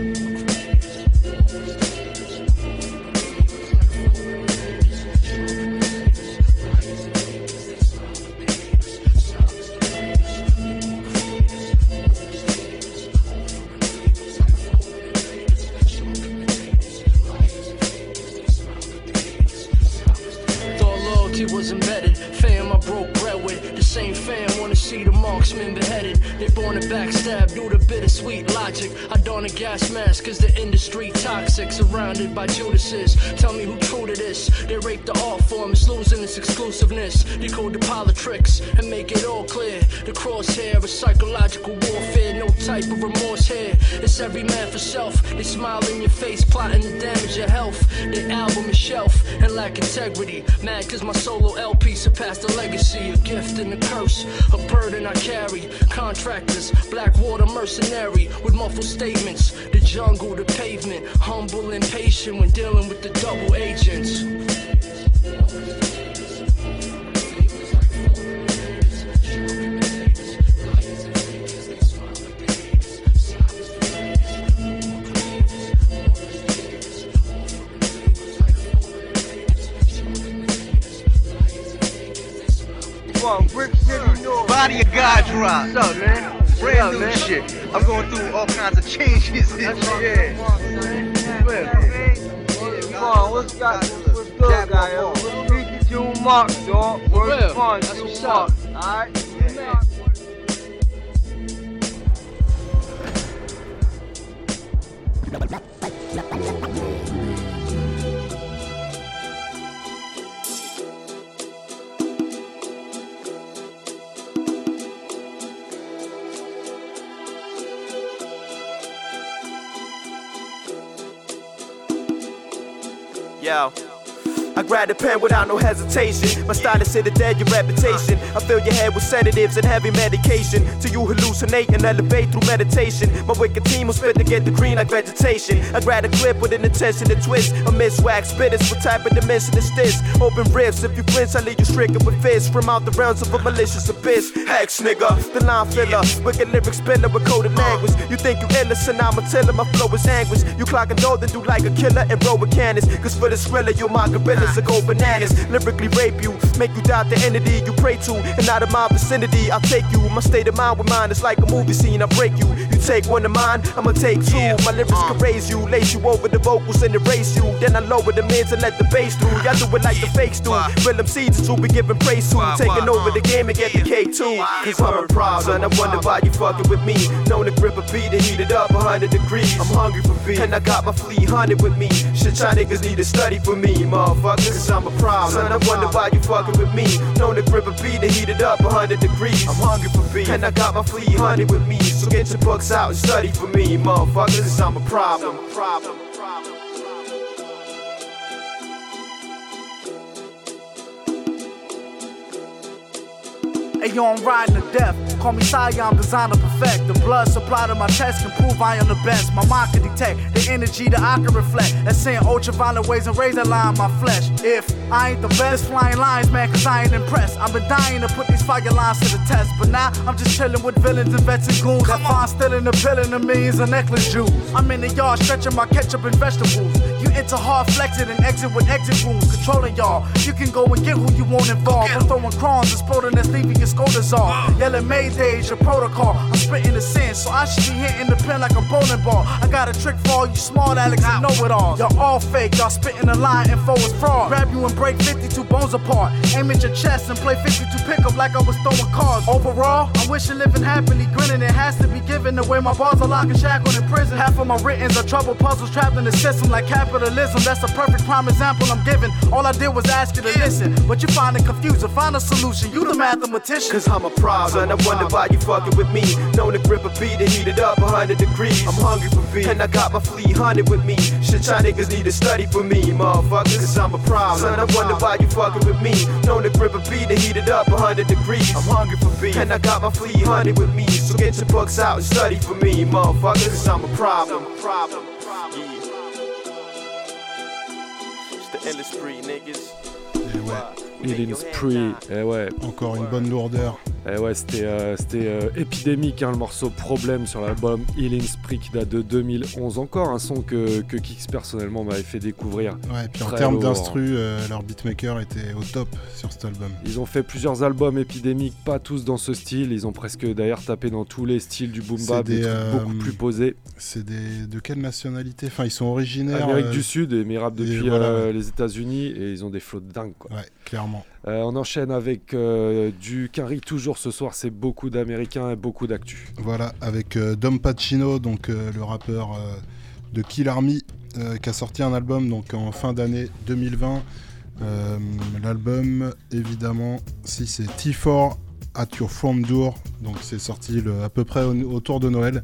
See the marksman beheaded. They born to backstab due to bittersweet logic. I don a gas mask cause the industry toxic. Surrounded by Judases. Tell me who true to this. They rape the art form, losing its exclusiveness. Decode the politics and make it all clear. The crosshair is psychological warfare. No type of remorse here. It's every man for self. They smile in your face, plotting to damage your health. Their album is shelf and lack integrity. Mad cause my solo LP surpassed the legacy. A gift and a curse, a burden I carry. Contractors, Blackwater mercenary with muffled statements. The jungle, the pavement, humble and patient when dealing with the double agents. Fuck, Brick City, North. Body of God drop. What's up, man? Brand new shit. I'm going through all kinds of changes and shit. Come on, what's got what's good, guy? What's Freaky June Mark, dog? Where's fun? That's June Mark. Alright? Yo. I grab the pen without no hesitation. My style is to the dead, your reputation. I fill your head with sedatives and heavy medication. Till you hallucinate and elevate through meditation. My wicked team will spit to get the green like vegetation. I grab a clip with an intention to twist. A miss wax spitters. What type of dimension is this? Open rifts. If you flinch, I leave you stricken with fists. From out the realms of a malicious abyss. Hex, nigga. The line filler. Wicked lyric spiller with coded language. You think you innocent, I'm a tiller. My flow is anguish. You clocking dough, then do like a killer and roll with cannons. Cause for the thriller, you're my gorillas. Will go bananas. Lyrically rape you, make you doubt the entity you pray to. And out of my vicinity, I'll take you. My state of mind with mine is like a movie scene. I break you. You take one of mine, I'ma take two. My lyrics can uh. raise you, lace you over the vocals and erase you. Then I lower the mids and let the bass through. Y'all do it like the fakes do. Real MCs who be giving praise to. Taking over the uh, game and get the cake too. Cause I'm a problem. I wonder why you fucking with me. Known to grip a beat and heat it up 100 degrees. I'm hungry for beat. And I got my flea hunted with me. Shit, y'all niggas need to study for me, motherfuckers. Cause I'm a problem. Son, I wonder why you fucking with me. Known to grip a beat and heat it up 100 degrees. I'm hungry for beat. And I got my flea honey with me. So get your books out and study for me, motherfuckers. Cause I'm a problem. a problem. Hey yo, I'm riding to death. Call me Sai, I'm designer perfect. The blood supply to my chest can prove I am the best. My mind can detect the energy that I can reflect. That's saying ultraviolet waves and razor line my flesh. If I ain't the best, flying lines, man, cause I ain't impressed. I've been dying to put these fire lines to the test. But now I'm just chilling with villains and vets and goons. I find still in the billing of millions of necklace jewels. I'm in the yard stretching my ketchup and vegetables. You enter hard flexing and exit with exit rules. Controlling y'all. You can go and get who you want involved. I'm throwing crowns, exploding that's leaving your off. Yelling Mayday's your protocol. I'm spitting the sin, so I should be hitting the pen like a bowling ball. I got a trick for all you smart Alex and know it all. Y'all all fake, y'all spitting the line, info is fraud. Grab you and break 52 bones apart. Aim at your chest and play 52 pickup like I was throwing cards. Overall, I'm wishing living happily, grinning. It has to be given the way my bars are locked and shackled in prison. Half of my writtens are trouble puzzles trapped in the system like capitalism. That's a perfect prime example I'm giving. All I did was ask you to listen, but you find it confusing. Find a solution. You the mathematician. Cause I'm a problem. Son, I wonder why you fucking with me. Known to grip a beat and heat it up 100 degrees. I'm hungry for beat. And I got my flea hunted with me. Shit, y'all niggas need to study for me, motherfuckers. Cause I'm a problem. Son, I wonder why you fucking with me. Known to grip a beat and heat it up 100 degrees. I'm hungry for beat. And I got my flea hunted with me. So get your books out and study for me, motherfuckers. Cause I'm a problem. problem. Yeah. It's the endless spree, niggas. Healing Spree, eh ouais. Encore une bonne lourdeur. Eh ouais, c'était euh, euh, épidémique hein, le morceau Problème sur l'album Healing Spree qui date de 2011. Encore un son que, que Kix personnellement m'avait fait découvrir. Ouais, et puis en termes d'instru, euh, leur beatmaker était au top sur cet album. Ils ont fait plusieurs albums épidémiques, pas tous dans ce style. Ils ont presque d'ailleurs tapé dans tous les styles du boom bap, des, des, trucs euh, beaucoup plus posés. C'est des de quelle nationalité? Enfin, ils sont originaires. Amérique euh, du Sud et et depuis voilà, euh, ouais. les États-Unis et ils ont des flots de dingue quoi. Ouais, clairement. Euh, on enchaîne avec euh, du Quinry toujours ce soir, c'est beaucoup d'américains et beaucoup d'actu. Voilà, avec euh, Dom Pacino, donc euh, le rappeur euh, de Kill Army, euh, qui a sorti un album donc en fin d'année 2020. Euh, L'album, évidemment, si c'est T4 at Your Front Door, donc c'est sorti le- à peu près au- autour de Noël.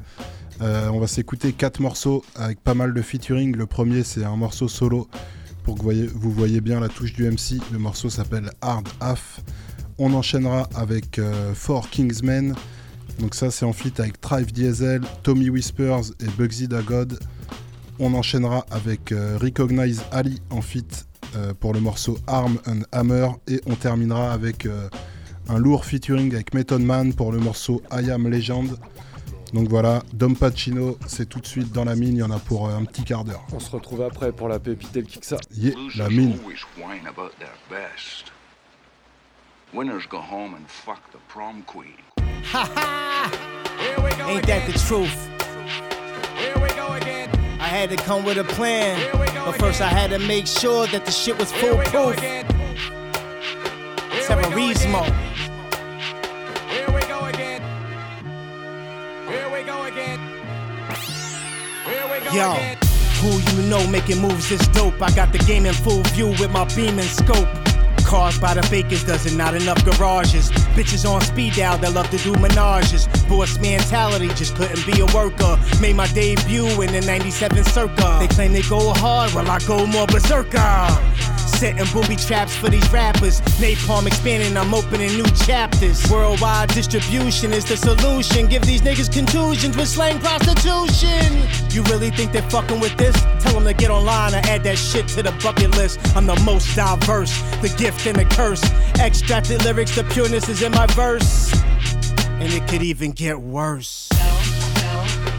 Euh, on va s'écouter quatre morceaux avec pas mal de featuring. Le premier, c'est un morceau solo pour que vous voyez, bien la touche du MC. Le morceau s'appelle Hard Half. On enchaînera avec euh, Four Kingsmen. Donc ça c'est en feat avec Trive Diesel, Tommy Whispers et Bugsy Dagod. On enchaînera avec euh, Recognize Ali en feat euh, pour le morceau Arm and Hammer. Et on terminera avec un lourd featuring avec Method Man pour le morceau I Am Legend. Donc voilà, Dom Pacino, c'est tout de suite dans la mine, il y en a pour euh, un petit quart d'heure. On se retrouve après pour la pépite et le kicksa. Yeah, la mine. always whine about their best. Winners go home and fuck the prom queen. Ain't that the truth? I had to come with a plan, but first I had to make sure that the shit was foolproof. Terrorismo. Yo, who you know making moves is dope? I got the game in full view with my beam and scope. Cars by the bakers not enough garages. Bitches on speed dial that love to do menages. Boss mentality, just couldn't be a worker. Made my debut in the 97 circa. They claim they go hard, well I go more berserker. Setting booby traps for these rappers. Napalm expanding, I'm opening new chapters. Worldwide distribution is the solution. Give these niggas contusions with slang prostitution. You really think they're fucking with this? Tell them to get online and add that shit to the bucket list. I'm the most diverse, the gift and the curse. Extracted lyrics, the pureness is in my verse. And it could even get worse. Here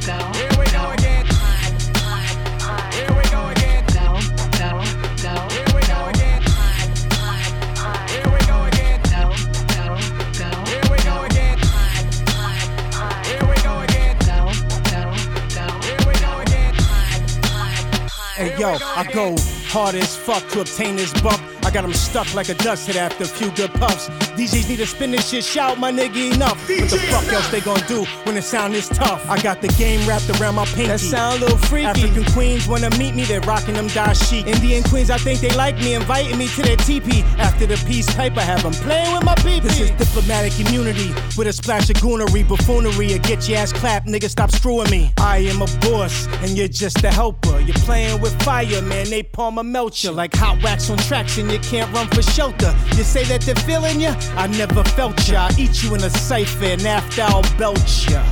we go And yo, I go hard as fuck to obtain this buck. I got them stuck like a dust hit after a few good puffs. DJs need to spin this shit, shout my nigga enough. What the fuck else they gonna do when the sound is tough? I got the game wrapped around my pinky. That sound a little freaky. African queens wanna meet me, they're rocking them dashik. Indian queens, I think they like me, inviting me to their teepee. After the peace pipe, I have them playing with my pee This is diplomatic immunity with a splash of goonery, buffoonery, or get your ass clapped, nigga, stop screwing me. I am a boss, and you're just a helper. You're playing with fire, man, they palm a melt you like hot wax on tracks, and you can't run for shelter. You say that they're feeling you? I never felt ya. I eat you in a cipher, and after I'll belch ya.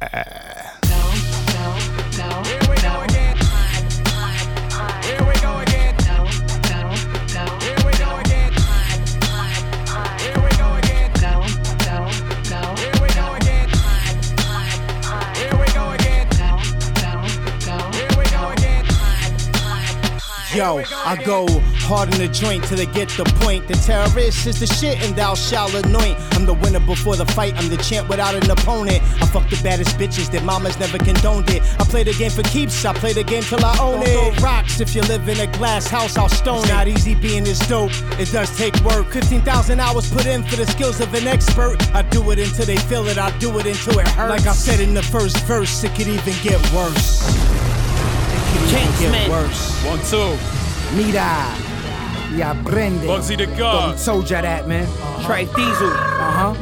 Uh, Yo, I go hard in the joint till they get the point. The terrorist is the shit and thou shalt anoint. I'm the winner before the fight, I'm the champ without an opponent. I fuck the baddest bitches that mamas never condoned it. I play the game for keeps, I play the game till I own it. Throw rocks if you live in a glass house, I'll stone it's Not easy being this dope, it does take work. 15,000 hours put in for the skills of an expert. I do it until they feel it, I do it until it hurts. Like I said in the first verse, it could even get worse. It could even get worse. One, two. Mira. Y aprende. Bugsy the God. Told ya that, man. Trife Diesel. Uh-huh.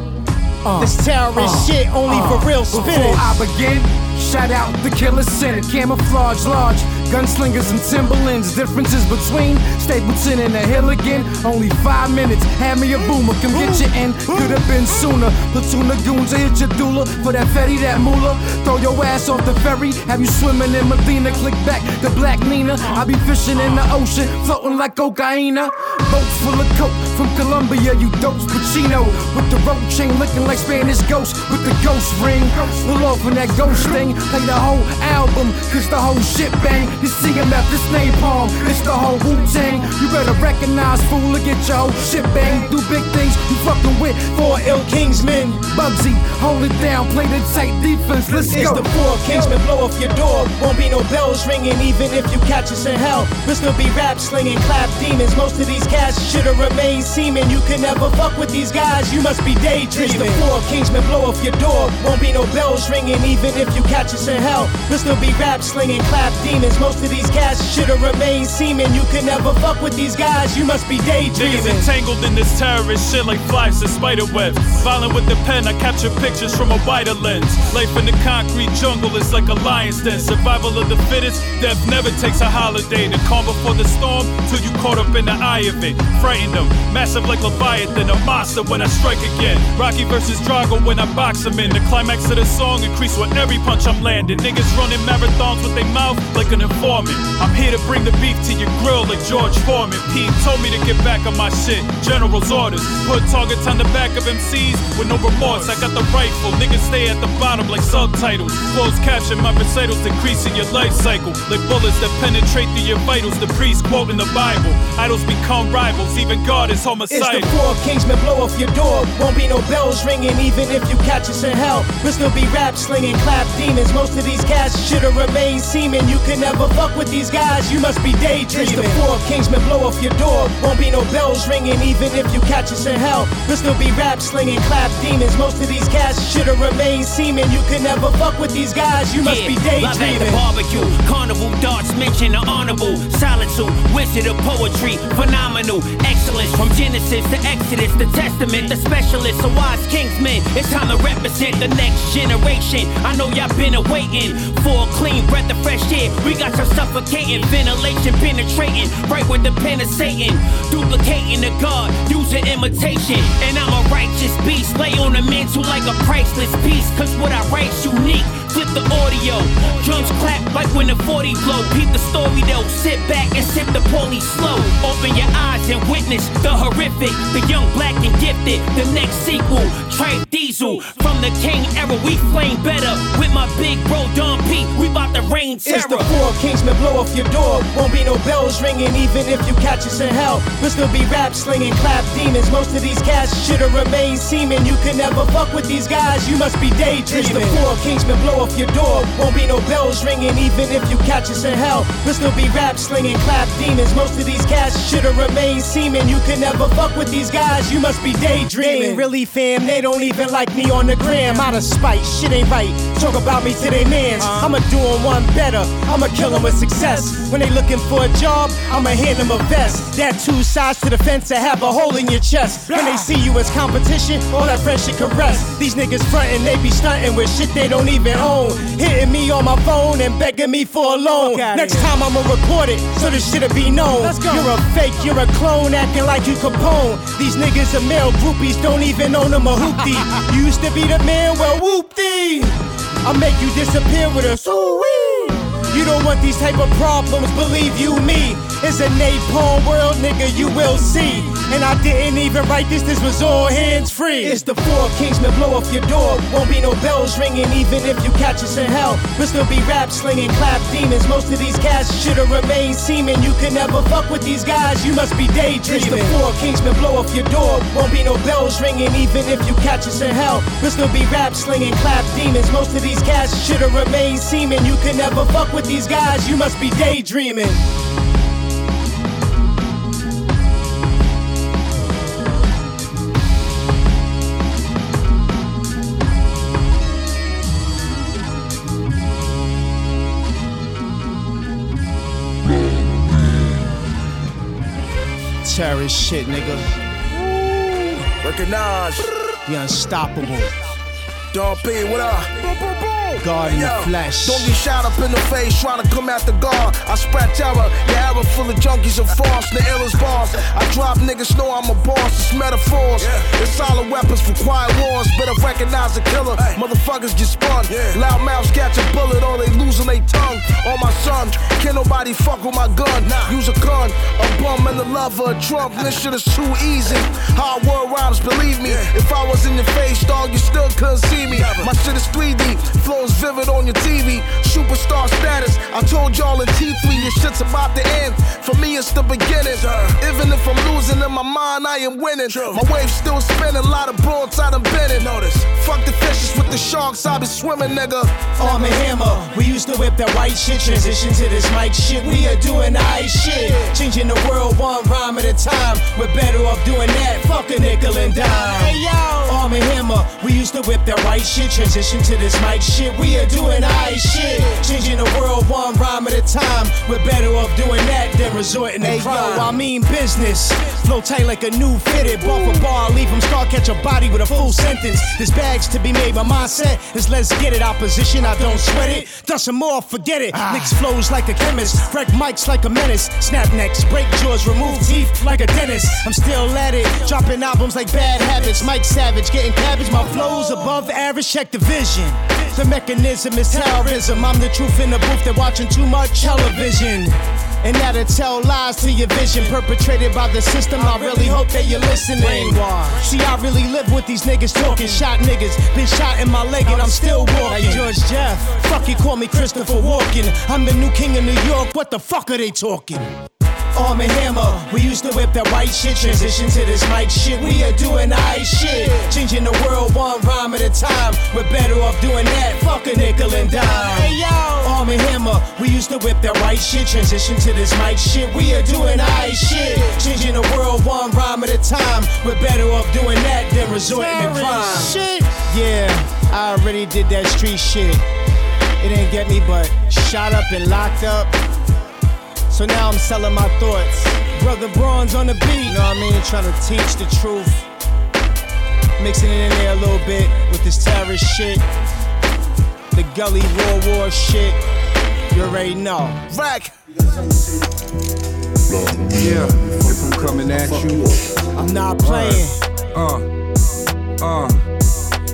Uh, This terrorist shit only for real spitters. Before I begin, shout out the killer senate. Camouflage large. Gunslingers and Timberlands. Differences between Stapleton and the Hilligan. Only five minutes. Hand me a boomer. Come get you in. Could have been sooner. Platoon of goons. I hit your doula. For that fetty, that moolah. Throw your ass off the ferry. Have you swimming in Medina. Click back to Black Nina. I be fishing in the ocean. Floating like cocaina. Boats full of coke. From Colombia, you dopes Pacino. With the rope chain looking like Spanish ghost. With the ghost ring. Pull off on that ghost thing. Play the whole album. Cause the whole shit bang. This CMF, this napalm. It's the whole Wu Tang. You better recognize, fool, or get your whole shit bang. Do big things. You fucking with four ill Kingsmen. Bugsy, hold it down. Play the tight defense. Let's It's go. the four Kingsmen blow off your door. Won't be no bells ringing, even if you catch us in hell. We'll still be rap slinging, clap demons. Most of these cats should've remained semen. You can never fuck with these guys, you must be daydreaming. It's the four Kingsmen blow off your door. Won't be no bells ringing, even if you catch us in hell. We'll still be rap slinging, clap demons. Most of these cats should've remained semen. You can never fuck with these guys, you must be daydreaming. Niggas daydreaming. entangled in this terrorist shit like flies and spider webs. Violent with the pen, I capture pictures from a wider lens. Life in the concrete jungle is like a lion's den. Survival of the fittest, death never takes a holiday. The calm before the storm, till you caught up in the eye of it. Frighten them, massive like Leviathan, a monster when I strike again. Rocky versus Drago when I box him in. The climax of the song increase with every punch I'm landing. Niggas running marathons with their mouth like an informant. I'm here to bring the beef to your grill like George Foreman. Pete told me to get back on my shit. General's orders. Put targets on the back of MCs with no remorse. I got the rifle. Niggas stay at the bottom like subtitles. Closed caption, my recitals decreasing your life cycle. Like bullets that penetrate through your vitals. The priest quoting the Bible. Idols become rivals. Even God is It's homicidal. the four Kingsmen blow off your door. Won't be no bells ringing, even if you catch us in hell. We'll still be rap slinging, clap demons. Most of these cats should've remained semen. You can never fuck with these guys, you must be daydreaming. It's the four Kingsmen blow off your door. Won't be no bells ringing, even if you catch us in hell. We'll still be rap slinging, clap demons. Most of these cats should've remained semen. You can never fuck with these guys, you must be daydreaming. Live at the barbecue, carnival darts mention the honorable, solitude, wizard of poetry, phenomenal, excellence from Genesis to Exodus, the Testament, the specialist, a wise kingsman. It's time to represent the next generation. I know y'all been awaiting for a clean breath of fresh air. We got some suffocating ventilation penetrating right with the pen of Satan, duplicating the God, using imitation. And I'm a righteous beast, lay on the mantle like a priceless piece. Cause what I write's unique. Flip the audio, drums clap like when the 40 blow. Peep the story though, sit back and sip the poly slow. Open your eyes and witness the horrific, the young, black, and gifted. The next sequel, Trife Diesel. From the King era, we flame better. With my big bro Don P, we bout to rain terror. It's the four Kingsmen blow off your door. Won't be no bells ringing, even if you catch us in hell. We'll still be rap slinging, clap demons. Most of these cats should've remained semen. You can never fuck with these guys, you must be daydreaming. It's the four Kingsmen blow off your door. Won't be no bells ringing, even if you catch us in hell. We'll still be rap slinging, clap demons. Most of these cats should've remained seeming. You can never fuck with these guys, you must be daydreaming. Really fam, they don't even like me on the gram. Out of spite, shit ain't right. Talk about me to their mans. Uh-huh. I'ma do 'em one better, I'ma kill kill 'em with success. When they looking for a job, I'ma hand them a vest. That two sides to the fence that have a hole in your chest. When they see you as competition, all that friendship can rest. These niggas frontin', they be stuntin' with shit they don't even own. Hitting me on my phone and begging me for a loan. Next time I'ma record it, so this shit'll be known. You're a fake, you're a clone, acting like you Capone. These niggas are male groupies, don't even own them a hoopty. You used to be the man, well whoop dee. I'll make you disappear with a soo You don't want these type of problems, believe you me. It's a napalm world, nigga, you will see. And I didn't even write this, this was all hands free. It's the four Kingsmen blow off your door. Won't be no bells ringing, even if you catch us in hell. We'll still be rap slinging, clap demons. Most of these cats should've remained seeming. You can never fuck with these guys, you must be daydreaming. It's the four Kingsmen blow off your door. Won't be no bells ringing, even if you catch us in hell. We'll still be rap slinging, clap demons. Most of these cats should've remained seeming. You can never fuck with these guys, you must be daydreaming. Terrorist shit, nigga. Recognize. The unstoppable. Don P, what up? God in the flesh. Don't get shot up in the face trying to come at the guard. I spread terror, your era full of junkies and false, the illest boss. I drop niggas know I'm a boss, it's metaphors. It's solid weapons for quiet wars. Better recognize the killer. Motherfuckers get spun. Loud mouths catch a bullet or they losing their tongue. On my son, can't nobody fuck with my gun. Use a gun, a bum and the lover, a drunk. This shit is too easy. Hard word rhymes, believe me. If I was in your face, dog, you still couldn't see me. My shit is 3D, flows vivid on your TV. Superstar status. I told y'all in T3, your shit's about to end. For me, it's the beginning. Even if I'm losing in my mind, I am winning. My wave's still spinning, a lot of broads I done been in. Notice. Fuck the fishes with the sharks, I be swimming, nigga. Arm and hammer. We used to whip that white shit. Transition to this mic shit. We are doing ice shit. Changing the world one rhyme at a time. We're better off doing that. Fuck a nickel and dime. Hey yo. Arm and hammer. We used to whip that white shit. Transition to this mic shit. We are doing ice shit. Changing the world one rhyme at a time. We're better off doing that than resorting to crime. Yo, I mean business. Flow tight like a new fitted. Bar for bar. Leave him scar. Catch a body with a full sentence. There's bags to be made. My mindset is let's get it. Opposition, I don't sweat it. Dust some more, forget it. Ah. Mix flows like a chemist. Wreck mics like a menace. Snap necks, break jaws, remove teeth like a dentist. I'm still at it. Dropping albums like bad habits. Mike Savage getting cabbage. My flows above average. Check the vision. The mechanism is terrorism. I'm the truth in the booth. They're watching too much television. And that'll tell lies to your vision, perpetrated by the system. I really hope that you're listening. See, I really live with these niggas talking. Shot niggas, been shot in my leg and I'm still walking. Like George Jeff. Fuck, you call me Christopher Walken. I'm the new king of New York. What the fuck are they talking? Arm and hammer, we used to whip that white shit. Transition to this mic shit. We are doing ice shit. Changing the world one rhyme at a time. We're better off doing that. Fuck a nickel and dime. Hey yo, arm and hammer, we used to whip that white shit. Transition to this mic shit. We are doing ice shit. Changing the world one rhyme at a time. We're better off doing that than resorting to crime. Shit. Yeah, I already did that street shit. It didn't get me, but shot up and locked up. So now I'm selling my thoughts. Brother Braun's on the beat, you know what I mean? Trying to teach the truth. Mixing it in there a little bit with this terrorist shit. The gully war War shit. You already know. Rack. Yeah, if I'm coming at you, I'm not playing. Uh, uh,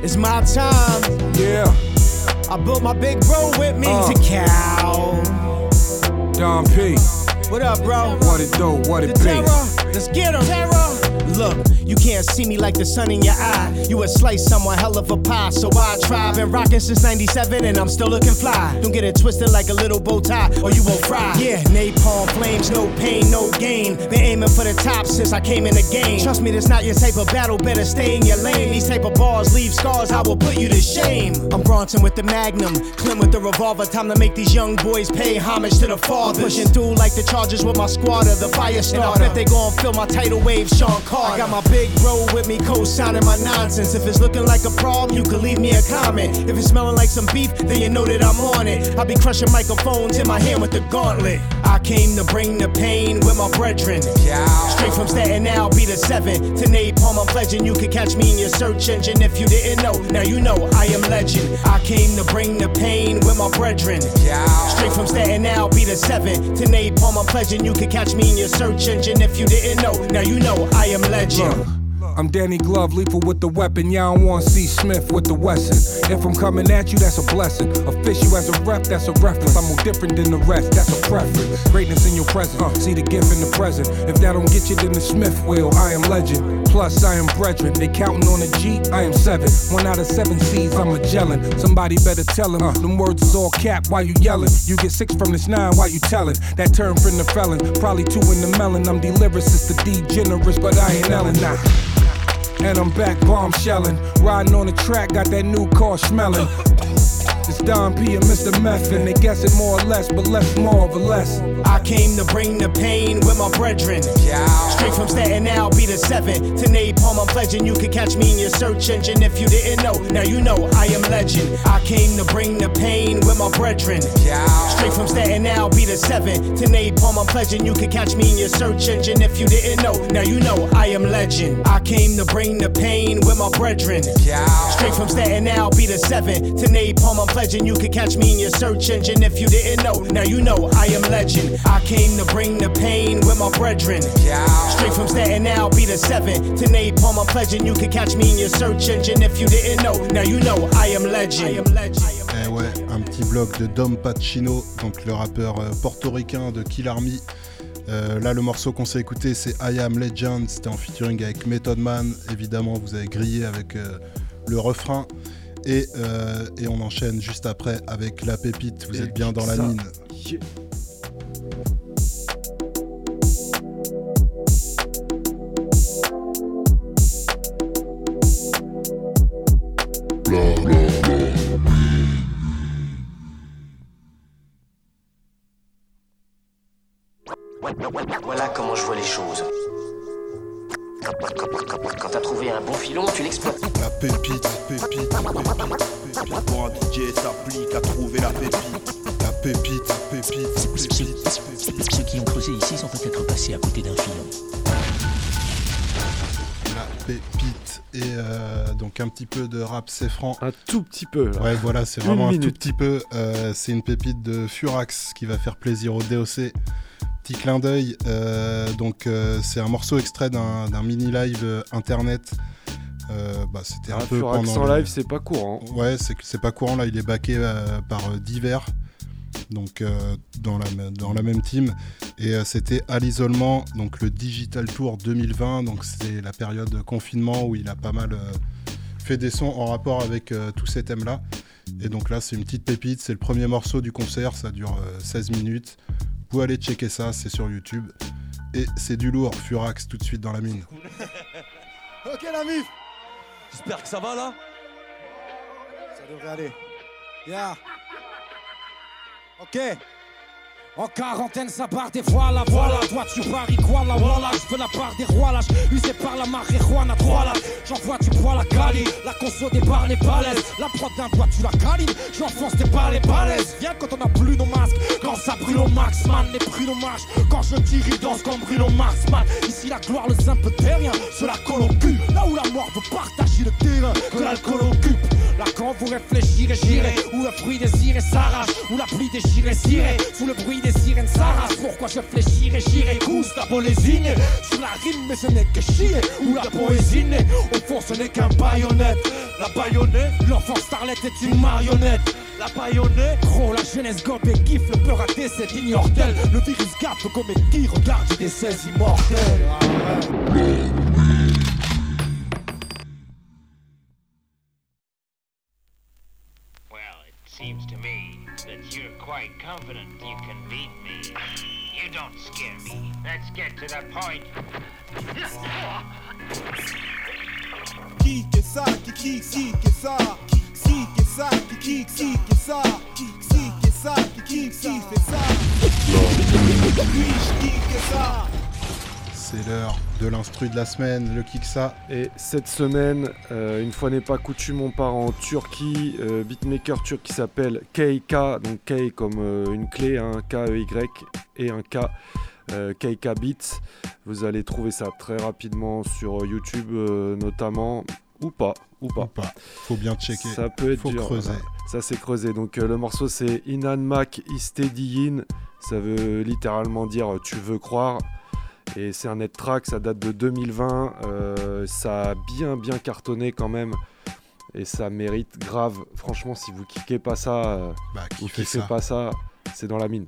It's my time. yeah. I built my big bro with me Uh. to cow. Don P. What up, bro? What it do? What The it be? terror. Let's get him. Terror. Look, you can't see me like the sun in your eye. You a slice, someone hell of a pie. So I try. Been rocking since 97 and I'm still looking fly. Don't get it twisted like a little bow tie or you will fry. Yeah, napalm flames, no pain, no gain. Been aiming for the top since I came in the game. Trust me, this not your type of battle. Better stay in your lane. These type of bars leave scars. I will put you to shame. I'm Bronson with the Magnum, Clint with the revolver. Time to make these young boys pay homage to the father. Pushing through like the Chargers with my squatter, the fire starter. Bet they gon' feel my tidal wave, Sean Carter. I got my big bro with me, co-signing my nonsense. If it's looking like a problem, you can leave me a comment. If it's smelling like some beef, then you know that I'm on it. I be crushing microphones in my hand with the gauntlet. I came to bring the pain with my brethren. Straight from Staten Island, be the seven to napalm. I'm pledging you could catch me in your search engine if you didn't know. Now you know I am legend. I came to bring the pain with my brethren. Straight from Staten Island, be the seven to napalm. I'm pledging you could catch me in your search engine if you didn't know. Now you know I am legend. I'm Danny Glove, lethal with the weapon. Y'all don't want C. Smith with the Wesson. If I'm coming at you, that's a blessing. Official as a rep, that's a reference. I'm more different than the rest, that's a preference. Greatness in your present, uh, see the gift in the present. If that don't get you, then the Smith will. I am legend. Plus, I am brethren. They counting on a G, I am seven. One out of seven C's, I'm a Magellan. Somebody better tell him. Uh, them words is all cap, why you yelling? You get six from this nine, why you telling? That term from the felon, probably two in the melon. I'm the lyricist, the D generous, but I ain't Ellen now. And I'm back bombshelling. Riding on the track, got that new car smelling. It's Don P and Mr. Meth, and they guess it more or less, but less more of a lesson. I came to bring the pain with my brethren. Straight from Staten Island, be the seven to napalm. I'm pledging you could catch me in your search engine if you didn't know. Now you know I am legend. I came to bring the pain with my brethren. Straight from Staten Island, be the seven to napalm. I'm pledging you could catch me in your search engine if you didn't know. Now you know I am legend. I came to bring the pain with my brethren. Straight from Staten Island, be the seven to napalm. I'm pledging you could catch me in your search engine if you didn't know. Now you know I am legend. I came to bring the pain with my brethren. Straight from Staten Island, be the seven to napalm. I'm pledging you could catch me in your search engine if you didn't know. Now you know I am legend. I am legend. Ouais, un petit bloc de Dom Pacino, donc le rappeur euh, portoricain de Kill Army. Euh, là, le morceau qu'on s'est écouté, c'est I Am Legend. C'était en featuring avec Method Man. Évidemment, vous avez grillé avec euh, le refrain. Et, euh, et on enchaîne juste après avec la pépite. Vous êtes bien dans la mine. Yeah. Quand, t'as trouvé un bon filon, tu l'exploites. La pépite, pépite, Pépite pour un DJ s'applique à trouver la pépite. La pépite, pépite, pépite. Ceux qui ont creusé ici sont peut-être passés à côté d'un filon. La pépite. Et euh, donc un petit peu de rap, c'est franc. Un tout petit peu. là. Ouais, voilà, c'est vraiment un tout petit peu. Euh, c'est une pépite de Furax qui va faire plaisir au DOC. Petit clin d'œil. euh, donc, euh, c'est un morceau extrait d'un mini live internet. Euh, bah, C'était un Ah, peu Furax pendant le- live, c'est pas courant. Ouais, c'est que c'est pas courant là. Il est backé euh, par Divers. Donc euh, dans, la, dans la même team. Et euh, c'était à l'isolement, donc le Digital Tour 2020. Donc c'est la période de confinement où il a pas mal euh, fait des sons en rapport avec tous ces thèmes-là. Et donc là, c'est une petite pépite. C'est le premier morceau du concert. Ça dure euh, 16 minutes. Vous pouvez aller checker ça, c'est sur YouTube. Et c'est du lourd. Furax tout de suite dans la mine. Ok la mif J'espère que ça va là Ça devrait aller. Yeah. Ok. En quarantaine, ça barre des voilà, voilà. Toi, tu paries quoi, là, voilà. Je veux la part des rois, là. Usé par la marijuana, trois là. J'envoie du poil à Cali. La conso des les balaises. La prod d'un doigt, tu la câlines. J'enfonce des balles, les balaises. Viens quand on a plus nos masques. Quand ça brûle au max, man. Les prunes au marche. Quand je tire, ils dansent comme Bruno Mars, man. Ici, la gloire, le simple terrien. Se la colle au cul. Là où la mort veut partager le terrain. Que l'alcool occupe. Quand vous réfléchirez, j'irai. Où le fruit désiré s'arrache. Où la pluie déchirée s'irait. Sous le bruit des sirènes s'arrache. Pourquoi je fléchirai, j'irai. Cousse la bolésine. Sur la rime, mais ce n'est que chier. Où la poésie n'est. Au fond, ce n'est qu'un baïonnette. La baïonnette, l'enfant starlet est une marionnette. La baïonnette, gros, la jeunesse gobe et kiffe. Le peur à décès immortel. Le virus garde comme qui regarde des 16 immortels. Seems to me that you're quite confident you can beat me. You don't scare me. Let's get to the point. Qui que ça, qui qui qui que ça, qui qui que ça, qui qui qui que ça, C'est l'heure de l'instru de la semaine, le Kiksa. Et cette semaine, euh, une fois n'est pas coutume, on part en Turquie. euh, beatmaker turc qui s'appelle KK, donc K comme euh, une clé, un K-E-Y et un K. KK Beats. Vous allez trouver ça très rapidement sur YouTube, notamment, ou pas, ou pas. Faut bien checker. Ça peut être Faut dur, creuser. voilà. Ça c'est creusé. Donc le morceau c'est Inan Mak Istediyin. Ça veut littéralement dire tu veux croire. Et c'est un net track, ça date de 2020. euh, ça a bien bien cartonné quand même. Et ça mérite grave. Franchement, si vous kickez pas ça, euh, kiffez ça. pas ça, c'est dans la mine.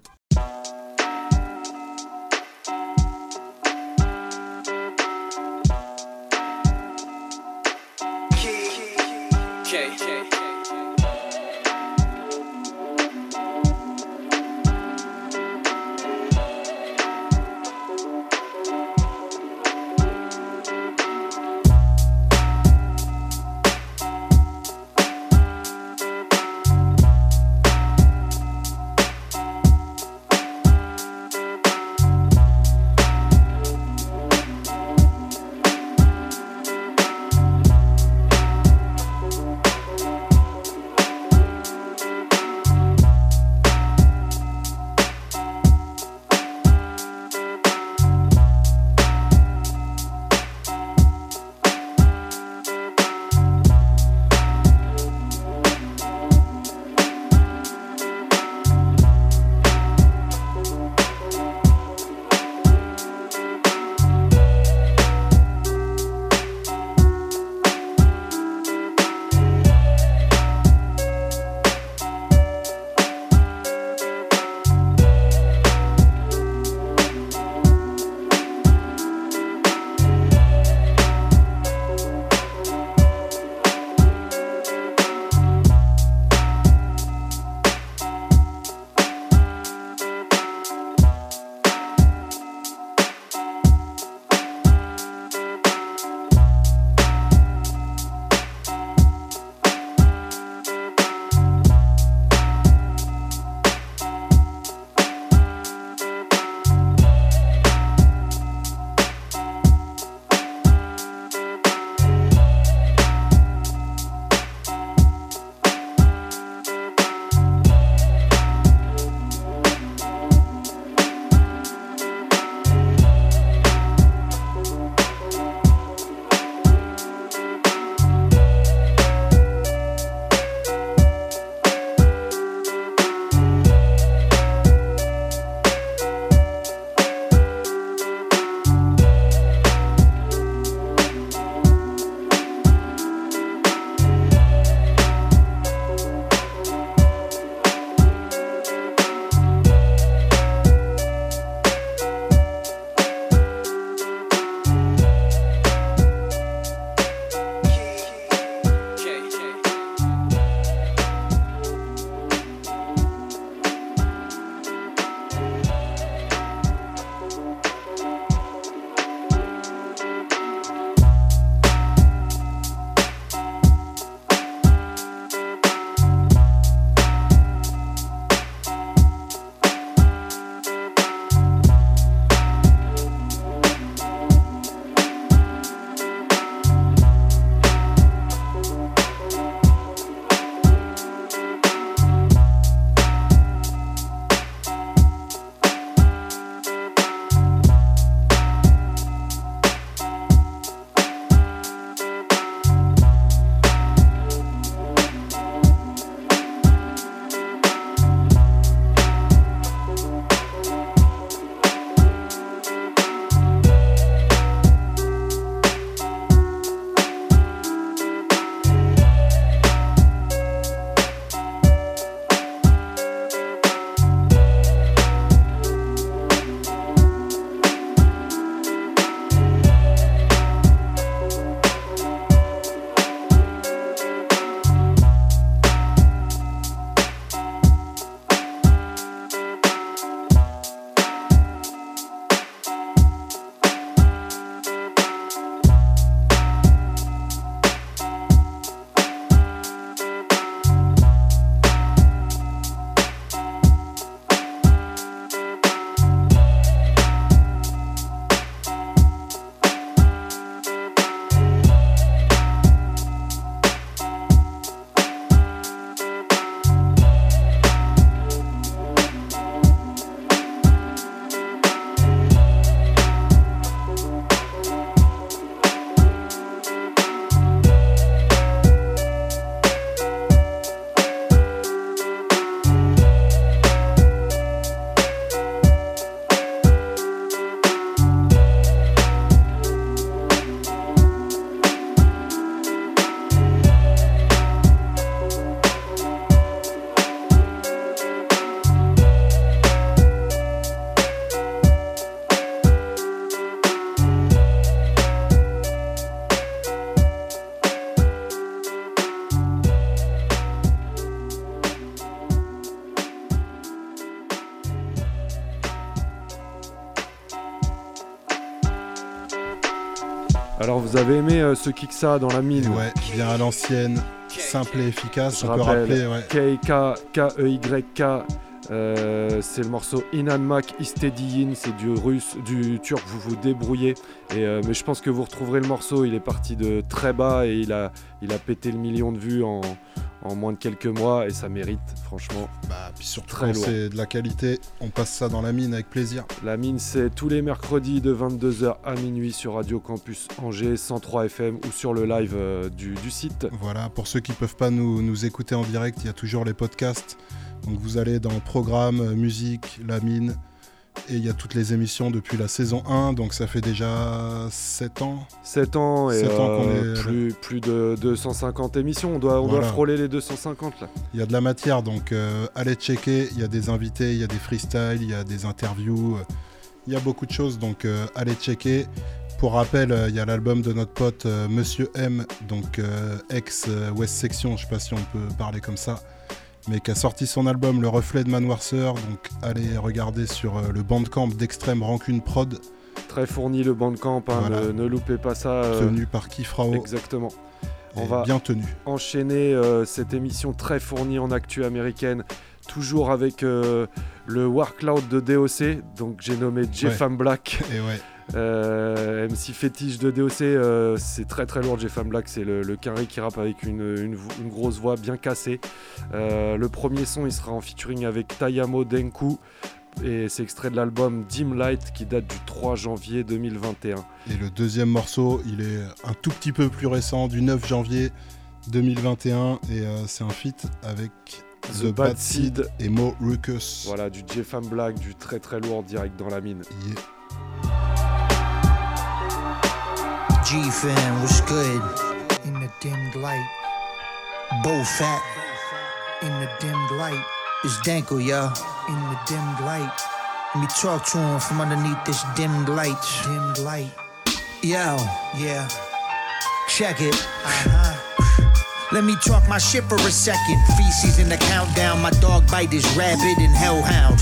Alors vous avez aimé euh, ce kick ça dans la mine Ouais, bien à l'ancienne, simple et efficace. Je on peut rappeler, ouais. K-K-K-E-Y-K. Euh, c'est le morceau Inanmak Istediyin, c'est du russe, du turc, vous vous débrouillez. Et, euh, mais je pense que vous retrouverez le morceau, il est parti de très bas et il a, il a pété le million de vues en, en moins de quelques mois et ça mérite, franchement. Bah, Puis surtout très c'est de la qualité, on passe ça dans la mine avec plaisir. La mine, c'est tous les mercredis de 22h à minuit sur Radio Campus Angers 103 FM ou sur le live euh, du, du site. Voilà, pour ceux qui peuvent pas nous, nous écouter en direct, il y a toujours les podcasts. Donc vous allez dans Programme, Musique, La Mine, et il y a toutes les émissions depuis la saison 1, donc ça fait déjà 7 ans. 7 ans et 7 ans qu'on euh, est- plus, plus de 250 émissions. On doit, on doit frôler les 250 là. Il y a de la matière, donc euh, allez checker. Il y a des invités, il y a des freestyles, il y a des interviews. euh, Il y a beaucoup de choses, donc euh, allez checker. Pour rappel, il y a l'album de notre pote Monsieur M, donc euh, ex euh, West Section, je sais pas si on peut parler comme ça, mais qui a sorti son album Le Reflet de Manoirceur. Donc allez regarder sur euh, le bandcamp d'Extrême Rancune Prod, Très fourni le bandcamp, hein, Voilà. ne, ne loupez pas ça. euh, tenu par Kifrao. Exactement. On va bien tenu. enchaîner euh, cette émission très fournie en actu américaine, toujours avec euh, le Warcloud de DOC, donc j'ai nommé J-Fam Black. Et ouais. Euh, MC fétiche de DOC, euh, c'est très très lourd. J-Fam Black, c'est le, le carré qui rappe avec une, une vo- une grosse voix bien cassée. Euh, le premier son, il sera en featuring avec Tayamo Denku. Et c'est extrait de l'album Dim Light qui date du 3 janvier 2021. Et le deuxième morceau, il est un tout petit peu plus récent, du 9 janvier 2021, et euh, c'est un feat avec The, Bad Seed et Mo Ruckus. Voilà, du J-Fam Black, du très très lourd direct dans la mine. G fam, what's good? In the dimmed light. Bo fat. In the dimmed light. It's Danko, yo. In the dimmed light. Let me talk to him from underneath this dimmed light. Dimmed light. Yo, yeah. Check it. Uh-huh. Let me talk my shit for a second. Feces in the countdown. My dog bite is rabid and hellhound.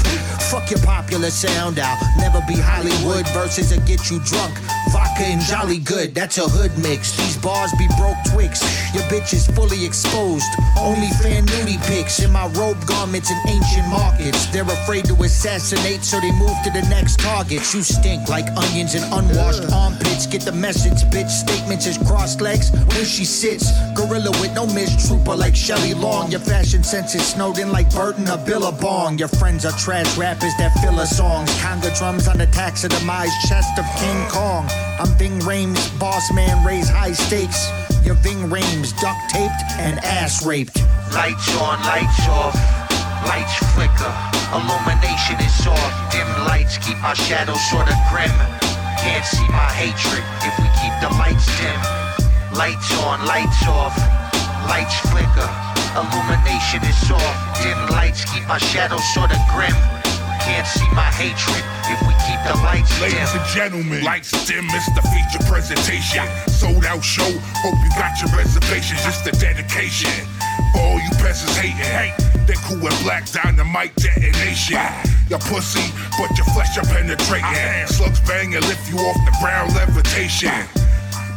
Fuck your popular sound out. Never be Hollywood versus a get you drunk. Vodka and Jolly Good, that's a hood mix. These bars be broke twigs. Your bitch is fully exposed. Only fan nudie pics in my robe garments in ancient markets. They're afraid to assassinate, so they move to the next target. You stink like onions and unwashed armpits. Get the message, bitch. Statements is crossed legs when she sits. Gorilla with no mistrooper like Shelley Long. Your fashion sense is snowed in like Burton or Billabong. Your friends are trash rappers that fill her songs. Conga drums on the taxidermized chest of King Kong. I'm Ving Rhames, boss man, raise high stakes. Your Ving Rhames, duct taped and ass raped. Lights on, lights off, lights flicker. Illumination is off. Dim lights keep my shadows sorta grim. Can't see my hatred if we keep the lights dim. Lights on, lights off, lights flicker. Illumination is off. Dim lights keep my shadow sorta grim. Can't see my hatred if we keep the lights dim. Ladies and gentlemen, lights dim, it's the feature presentation. Sold out show, hope you got your reservations, just a dedication. For all you peasants hating, hate, they cool with black dynamite detonation. Your pussy, but your flesh are penetrating. Slugs bang and lift you off the ground levitation.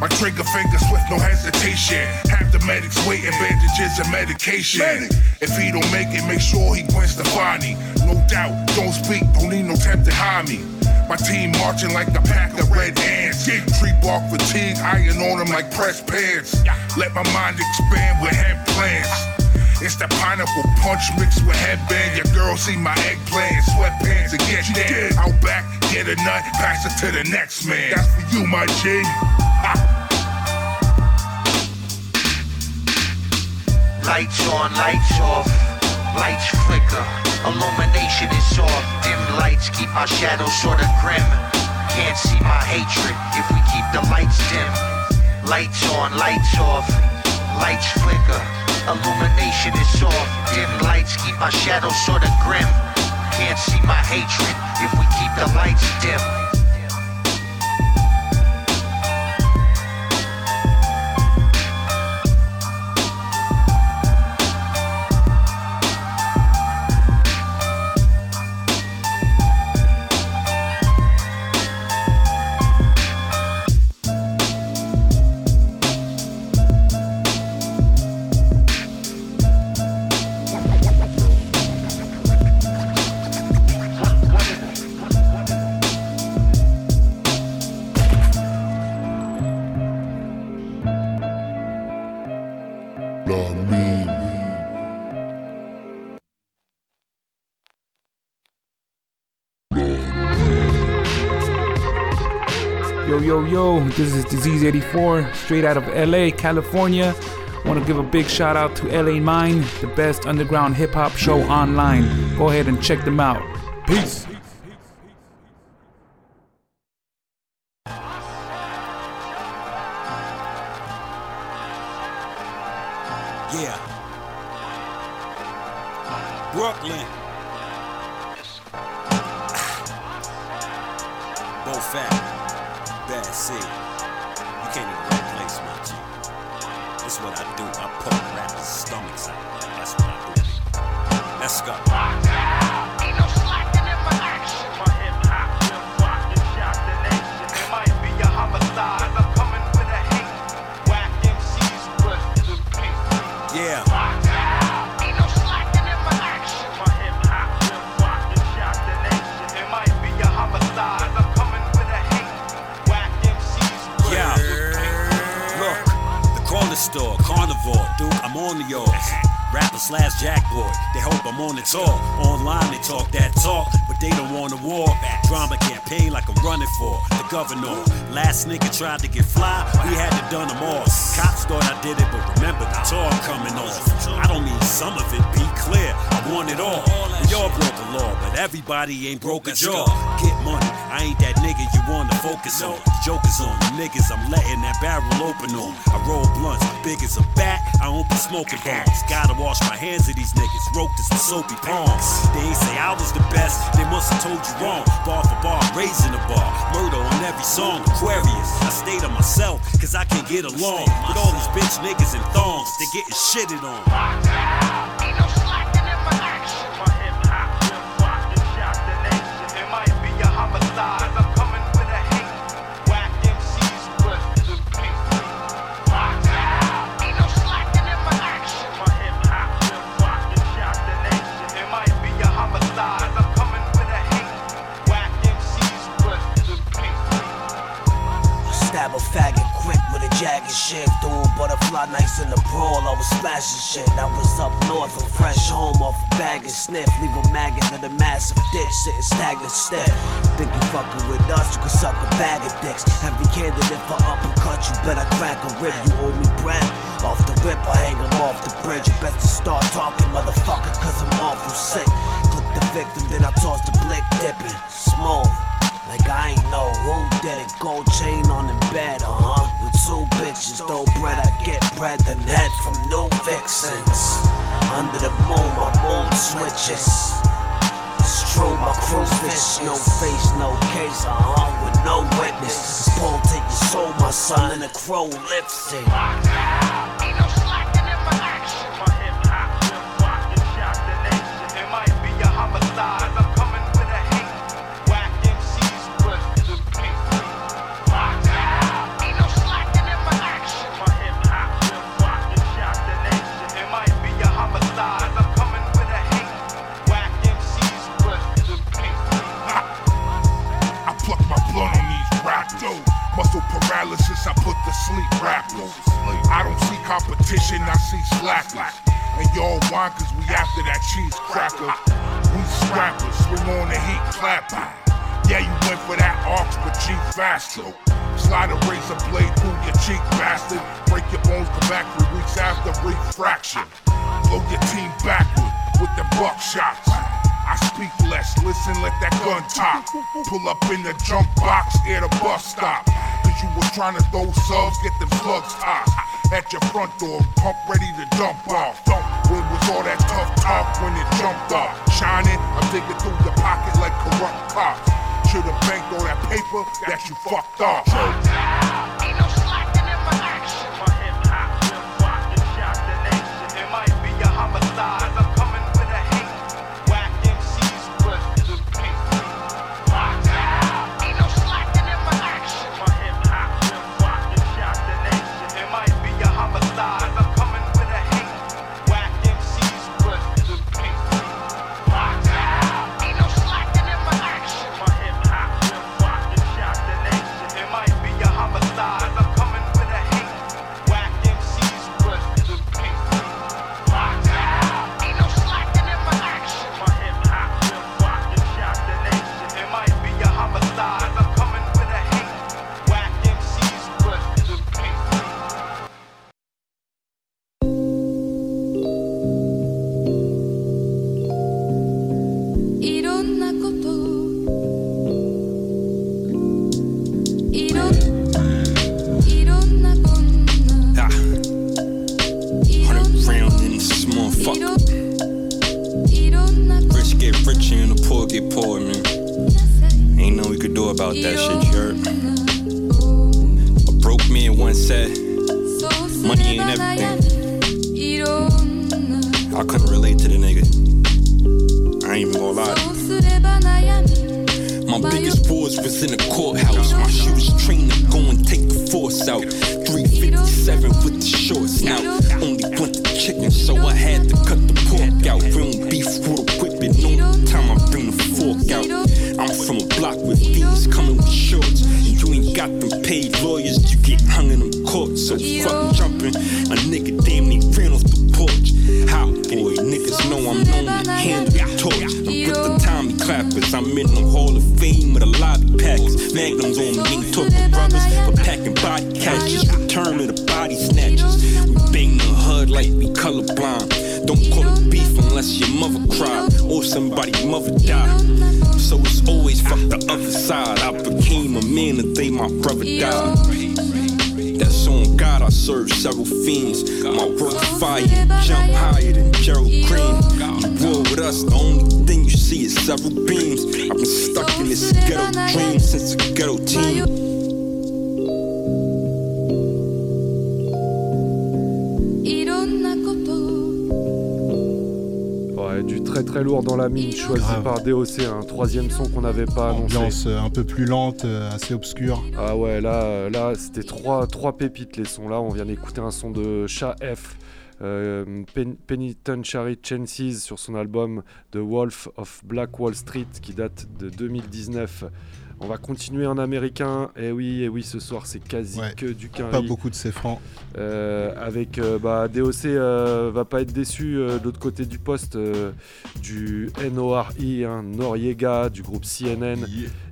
My trigger finger swift, no hesitation. Have the medics waiting, bandages and medication. If he don't make it, make sure he Gwen Stefani. No doubt, don't speak, don't need no temp to hide me. My team marching like a pack of red ants. Tree bark fatigue, iron on them like pressed pants. Let my mind expand with head plans. Uh. It's the pineapple punch mixed with headband. Your girl see my eggplant, sweatpants and get dead. Out back, get a nut, pass it to the next man. That's for you, my G. Lights on, lights off, lights flicker. Illumination is off. Dim lights keep my shadows sorta grim. Can't see my hatred if we keep the lights dim. Lights on, lights off, lights flicker. Illumination is off. Dim lights keep my shadow sorta grim. Can't see my hatred if we keep the lights dim. Yo. This is Disease 84, straight out of LA, California. Want to give a big shout out to La Mine, the best underground hip hop show online. Go ahead and check them out. Peace. Yeah. Brooklyn. On. Rapper slash jackboy, they hope I'm on the tour. Online they talk that talk, but they don't want a war. Drama campaign like I'm running for the governor. Last nigga tried to get fly, we had to done them all. Cops thought I did it, but remember the tour coming off. I don't need some of it, be clear, I want it all. We all broke the law, but everybody ain't broke a jaw. Get money, I ain't that nigga you wanna focus on. The joke is on the niggas, I'm letting that barrel open on. I roll blunts, big as a bat, I be smoking bombs. Gotta wash my hands of these niggas, as some soapy palms. They ain't say I was the best, they must have told you wrong. Bar for bar, raising the bar, murder on every song. Aquarius, I stay to myself, cause I can't get along with all these bitch niggas in thongs. They getting shitted on. Shit. I was up north from fresh home off a bag and sniff. Leave a maggot in a massive dick, sitting stagnant stiff. Think you fucking with us, you can suck a bag of dicks. Heavy candidate for uppercut, you better crack a rib. You owe me bread. Off the rip, I hang him off the bridge. You best to start talking, motherfucker, cause I'm awful sick. Click the victim, then I toss the blick dipping. Smooth. Like I ain't know who did it. Gold chain on the bed, uh huh. Two bitches, throw bread, I get bread, then head from no vixens. Under the moon, my mood switches. It's my crew fish, no face, no case, uh huh, with no witness. Paul take your soul, my son, and the crow lip sync. Competition, I see slackers. And y'all cause we after that cheese cracker. We scrappers, swing on the heat clapper. Yeah, you went for that ox, but cheap faster. Slide a razor blade through your cheek, bastard. Break your bones, come back three weeks after refraction. Blow your team backward with the buckshots. I speak less, listen, let that gun talk. Pull up in the junk box, near the bus stop. Cause you were trying to throw subs, get them slugs tossed. At your front door, pump ready to dump off. Where was all that tough talk when it jumped off? Shining, I'm digging through your pocket like corrupt cops. Should've banked all that paper that you fucked off. My biggest wars was in the courthouse. My shooters trained to go and take the force out. 357 with the shorts now. Only want the chicken, so I had to cut the pork out. Real beef with a whip, and no time I bring the fork out. I'm from a block with fiends coming with shorts. And you ain't got them paid lawyers, you get hung in them courts. So fuck jumping. A nigga damn near ran off the porch. How, boy, niggas know I'm known to handle the torch. I'm with the Tommy clappers, I'm in the Hall of Fame with a lobby packers. Magnums on me, ain't talking brothers, but packing body catches. Return to the body snatchers. We bang the hood like we colorblind. Don't call it beef unless your mother cried or somebody's mother died. So it's always fuck the other side. I became a man the day my brother died. That's on God, I serve several fiends. My work fire, jump higher than Gerald Green. You war with us, the only thing you see is several beams. I've been stuck in this ghetto dream since a ghetto teen. Très très lourd dans la mine, choisi Grave. par DOC, un troisième son qu'on n'avait pas annoncé. Ambiance euh, un peu plus lente, euh, assez obscure. Ah ouais, là, là c'était trois, trois pépites les sons. Là, on vient d'écouter un son de Chat F, euh, Pen- Penitentiary Chances sur son album The Wolf of Black Wall Street qui date de 2019. On va continuer en américain. Et oui, et oui, ce soir c'est quasi Ouais, que du quinri. Pas beaucoup de ces francs. Euh, avec euh, bah, DOC euh, va pas être déçu euh, de l'autre côté du poste du NORI, hein, Noriega du groupe CNN.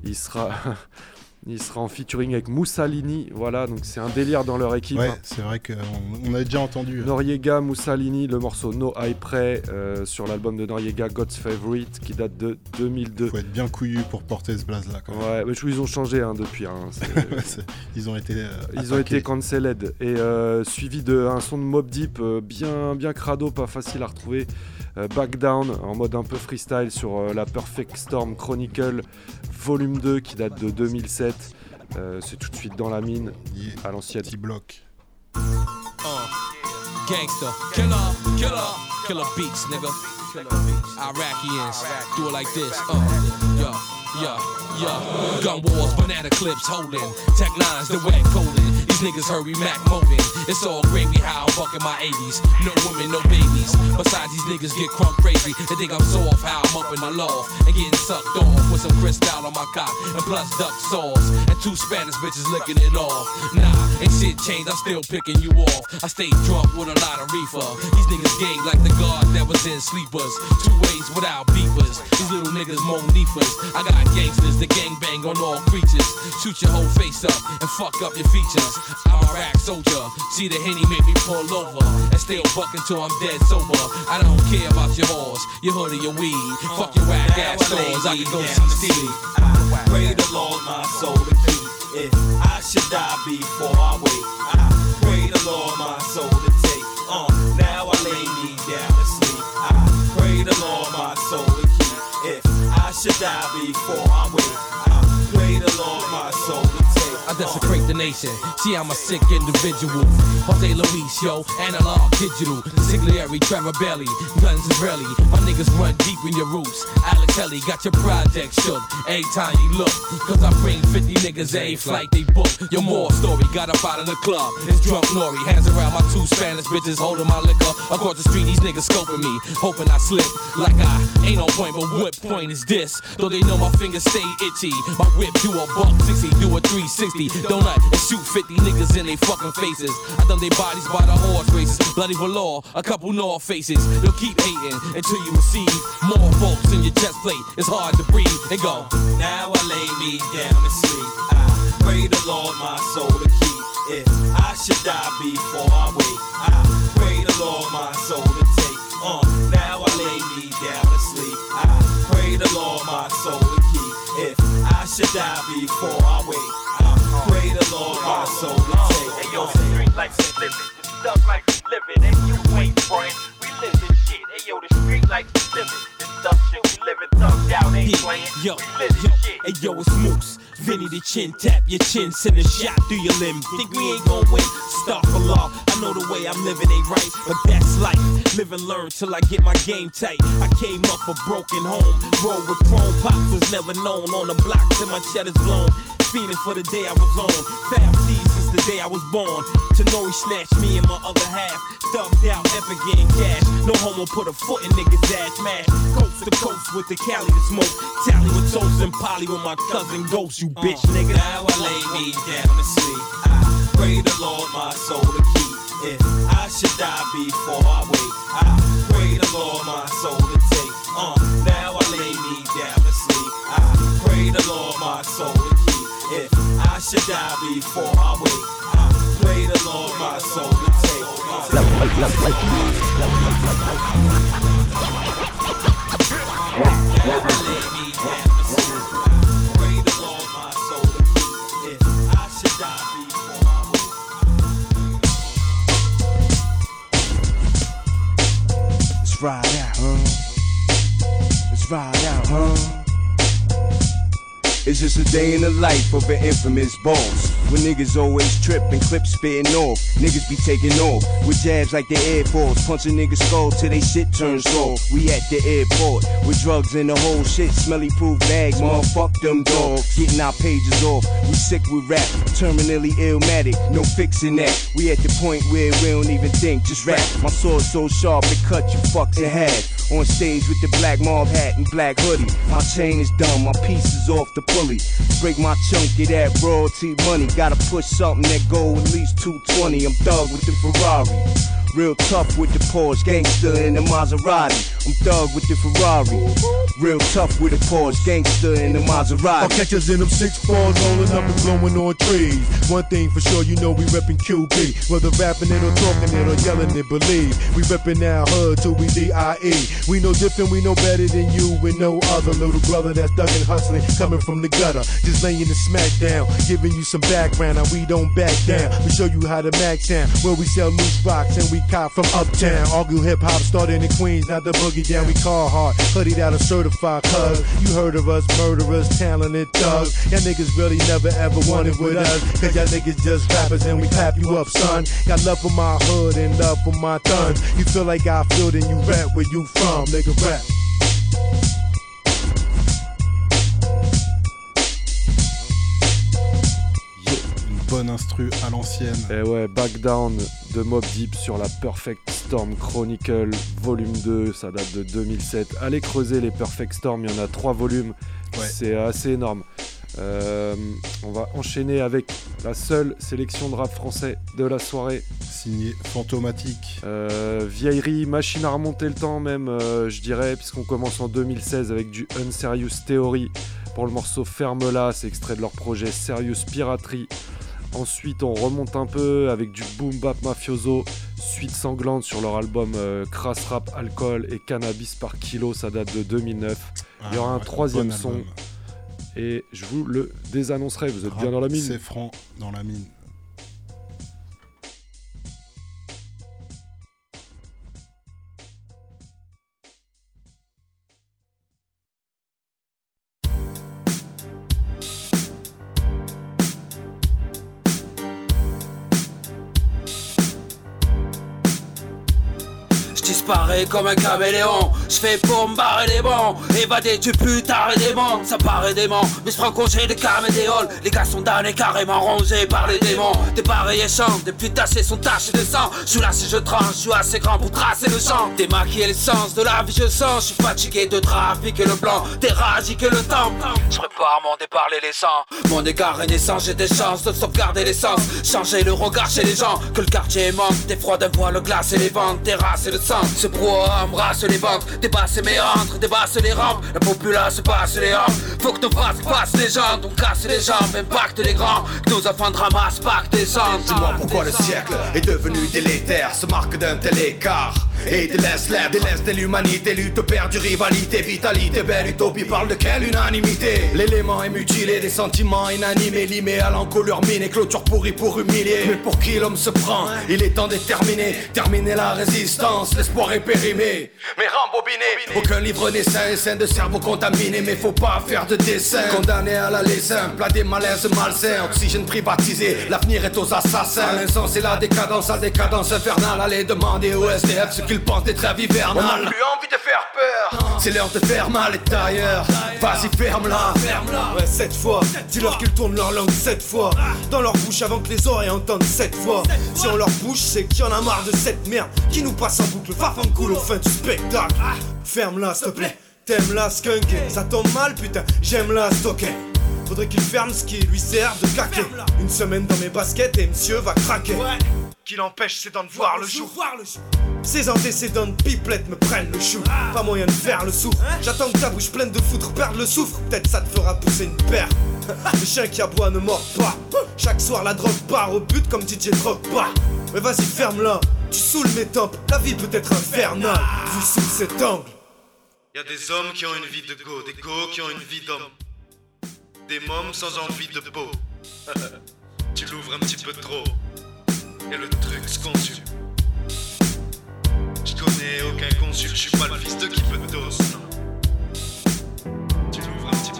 Il sera il sera en featuring avec Moussalini. Voilà, donc c'est un délire dans leur équipe. Ouais, hein. c'est vrai qu'on on a déjà entendu. Noriega, Moussalini, le morceau No High Pray euh, sur l'album de Noriega God's Favorite qui date de 2002. Faut être bien couillu pour porter ce blaze là quand même. Ouais, mais je ils ont changé hein, depuis. hein, Ils ont été. euh, Ils ont été cancelled et euh, suivi d'un son de Mob Deep bien bien crado, pas facile à retrouver. Euh, Back Down en mode un peu freestyle sur euh, la Perfect Storm Chronicle volume 2 qui date de 2007. Euh, C'est tout de suite dans la mine à l'ancienne. Petit bloc. Uh, gangster, killer, killer, killer beats, nigga. Iraqians do it like this. Uh, yeah, yeah, yeah. Gun wars, banana clips holding. Tech nines, the wet coding. Niggas heard we Mac molding. It's all gravy how I'm fucking my 80s. No women, no babies. Besides, these niggas get crunk crazy. They think I'm so off how I'm up in the loft and getting sucked off with some crystal on my cock and plus duck sauce and two Spanish bitches licking it off. Nah, ain't shit changed. I'm still picking you off. I stay drunk with a lot of reefer. These niggas gay like the guard that was in sleepers. Two ways without beepers. These little niggas monifers. I got gangsters that gang bang on all creatures. Shoot your whole face up and fuck up your features. I'm a rack soldier. See the henny make me pull over and still buck until I'm dead sober. I don't care about your horse, your hood or your weed. Fuck your whack ass stores. I can go see Steve. Pray the Lord my soul to keep. If I should die before I wake, I pray the Lord my soul to take. Uh, now I lay me down to sleep. I pray the Lord my soul to keep. If I should die before I wake, I pray the Lord my soul. I desecrate the nation. See, I'm a sick individual. Jose Luis, yo, analog, digital. Siglieri, Trevor Belly, guns Israeli. My niggas run deep in your roots. Alex Kelly got your project shook. Every time you look, cause I bring 50 niggas a flight they book. Your more story got up out of the club. It's drunk Nori, hands around my two Spanish bitches holding my liquor. Across the street, these niggas scoping me, hoping I slip. Like I ain't on point, but what point is this? Though they know my fingers stay itchy. My whip do a buck 60, do a 360. Donut and shoot 50 niggas in they fucking faces. I done they bodies by the horse races. Bloody velour, a couple North faces. You'll keep hating until you receive more bolts in your chest plate. It's hard to breathe and go. Now I lay me down to sleep. I pray the Lord my soul to keep. If I should die before I wake, I pray the Lord my soul to take. Uh, now I lay me down to sleep. I pray the Lord my soul to keep. If I should die before I wake, Lord my. Hey yo, the street life is living, the stuff like we and you ain't frontin', we living shit. Hey yo, the street life is living, the stuff shit we living, thugged out, ain't playing. Yo, we living yo, shit. hey yo, it's Moose. Vinny the chin tap, your chin send a shot through your limb. Think we ain't gon' win? Start for law. I know the way I'm living ain't right, but that's life. Live and learn till I get my game tight. I came up a broken home, roll with chrome pops was never known on the block till my cheddar's blown. Feeling for the day I was on. C's since the day I was born. To know he snatched me and my other half. Thugged out, ever getting cash. No homo put a foot in niggas' ass. man. coast to coast with the Cali to smoke. Tally with toast and poly with my cousin Ghost, you bitch nigga. Now I lay me down to sleep. I pray the Lord my soul to keep. If I should die before I wake, I pray the Lord my soul to take. Uh, now I lay me down to sleep. I pray the Lord my soul to keep. If I should die before I wake, I pray the Lord my soul to take. Uh, now I lay me down to sleep. Ride out, huh? Let's ride out, huh? It's just a day in the life of an infamous boss. When niggas always trip and clips spitting off. Niggas be taking off with jabs like the Air Force. Punching niggas skull till they shit turns off. We at the airport with drugs in the whole shit. Smelly proof bags, motherfuck them dogs. Getting our pages off. We sick with rap. Terminally illmatic, no fixing that. We at the point where we don't even think, just rap. My sword so sharp it cut you fucks in half. On stage with the black mob hat and black hoodie. My chain is dumb, my piece is off the Break my chunk, get that royalty money. Gotta push something that go at least 220. I'm thug with the Ferrari. Real tough with the Porsche, gangster in the Maserati. I'm thug with the Ferrari. Real tough with the Porsche, gangster in the Maserati. I'll catch us in them six fours, rolling up and blowing on trees. One thing for sure, you know we reppin' QB. Whether rapping it or talking it or yelling it, believe. We reppin' our hood till we D.I.E. We know different, we know better than you and no other little brother that's thuggin' hustling, coming from the gutter. Just laying the smack down, giving you some background, and we don't back down. We show you how to max down, where we sell loose rocks and we cop from uptown. Argue hip hop started in Queens, not the boogie down. We call hard, hoodie out and certified cuz. You heard of us, murderers, talented thugs. Y'all niggas really never ever wanted with us, cause y'all niggas just rappers and we clap you up, son. Got love for my hood and love for my thuns. You feel like I feel, then you rap where you from, nigga rap. Bonne instru à l'ancienne. Et ouais, Back Down de Mob Deep sur la Perfect Storm Chronicle, volume 2, ça date de 2007. Allez creuser les Perfect Storm, il y en a 3 volumes, c'est assez énorme. Euh, on va enchaîner avec la seule sélection de rap français de la soirée. Signé Fantomatique. Euh, vieillerie, machine à remonter le temps même, euh, je dirais, puisqu'on commence en 2016 avec du Unserious Theory pour le morceau Ferme-la, c'est extrait de leur projet Serious Piraterie. Ensuite, on remonte un peu avec du Boom Bap Mafioso, suite sanglante sur leur album euh, Crass Rap, Alcool et Cannabis par kilo, ça date de 2009. Il y aura Ah, un ouais, troisième bon son album. et je vous le désannoncerai, vous êtes bien dans la mine. C'est franc dans la mine. Comme un caméléon, je fais bombarder les bons, évader du putain et des démons, ça paraît dément, mais je prends congé des caméléoles, les gars sont damnés carrément rongés par les démons, des pareils échanges, des plus tachés sont tachés de sang, je suis là si je tranche, je suis assez grand pour tracer le champ, démaquiller l'essence de la vie je sens, je suis fatigué de trafiquer le blanc, d'éradiquer le temps, je prépare mon départ les laissant, mon égard est naissant, j'ai des chances de sauvegarder l'essence, changer le regard chez les gens, que le quartier manque, des froids d'un voile glace et les ventes, terrasse et le sang, brouhaha embrasse les banques, débasse et méandre, débasse les rampes, la populace passe les hanches, faut que nos vases passent les jambes, on casse les jambes, impacte les grands, que nos enfants de ramasse, des cendres. Dis-moi pourquoi le siècle est devenu délétère, se marque d'un tel écart. et délaisse l'air, délaisse de l'humanité, lutte perdue, rivalité, vitalité, belle utopie, parle de quelle unanimité? L'élément est mutilé, des sentiments inanimés, limés à l'encolure mine et clôture pourrie pour humilier. Mais pour qui l'homme se prend? Il est temps de terminer, terminer la résistance, l'espoir est périmé. Mais rembobiné, aucun livre n'est sain, sain de cerveau contaminé, mais faut pas faire de dessin. Condamné à la laissin, plat des malaises malsains, oxygène privatisé, l'avenir est aux assassins. L'insens la décadence, la décadence infernale, allez demander au SDF ce qu'ils pensent des trêves hivernales. On n'a plus envie de faire peur, c'est l'heure de faire mal et d'ailleurs. Vas-y, ferme-la, ferme-la. Ouais, cette fois, dis-leur qu'ils tournent leur langue sept fois Dans leur bouche avant que les oreilles entendent sept fois Si on leur bouche, c'est qu'il y en a marre de cette merde Qui nous passe en boucle, fafan cool au fin du spectacle. Ferme-la, s'il te plaît. T'aimes la skunk, ça tombe mal, putain, j'aime la stocker Faudrait qu'il ferme ce qui lui sert de caquer Une semaine dans mes baskets et monsieur va craquer. Qu'il empêche ses dents de voir le jour. Ses antécédents de pipelette me prennent le chou. Pas moyen de faire le sourd J'attends que ta bouche pleine de foutre perde le souffle Peut-être ça te fera pousser une paire. Le chien qui aboie ne mord pas. Chaque soir la drogue part au but comme DJ Drogba. Mais vas-y ferme-la. Tu saoules mes tempes. La vie peut être infernale. Vu sous cet angle. Y a des hommes qui ont une vie de go, des go qui ont une vie d'homme. Des mômes sans envie de peau. tu l'ouvres un petit peu trop. Et le truc se consume. Je connais aucun consul, je suis pas le fils de qui peut non. Tu l'ouvres un petit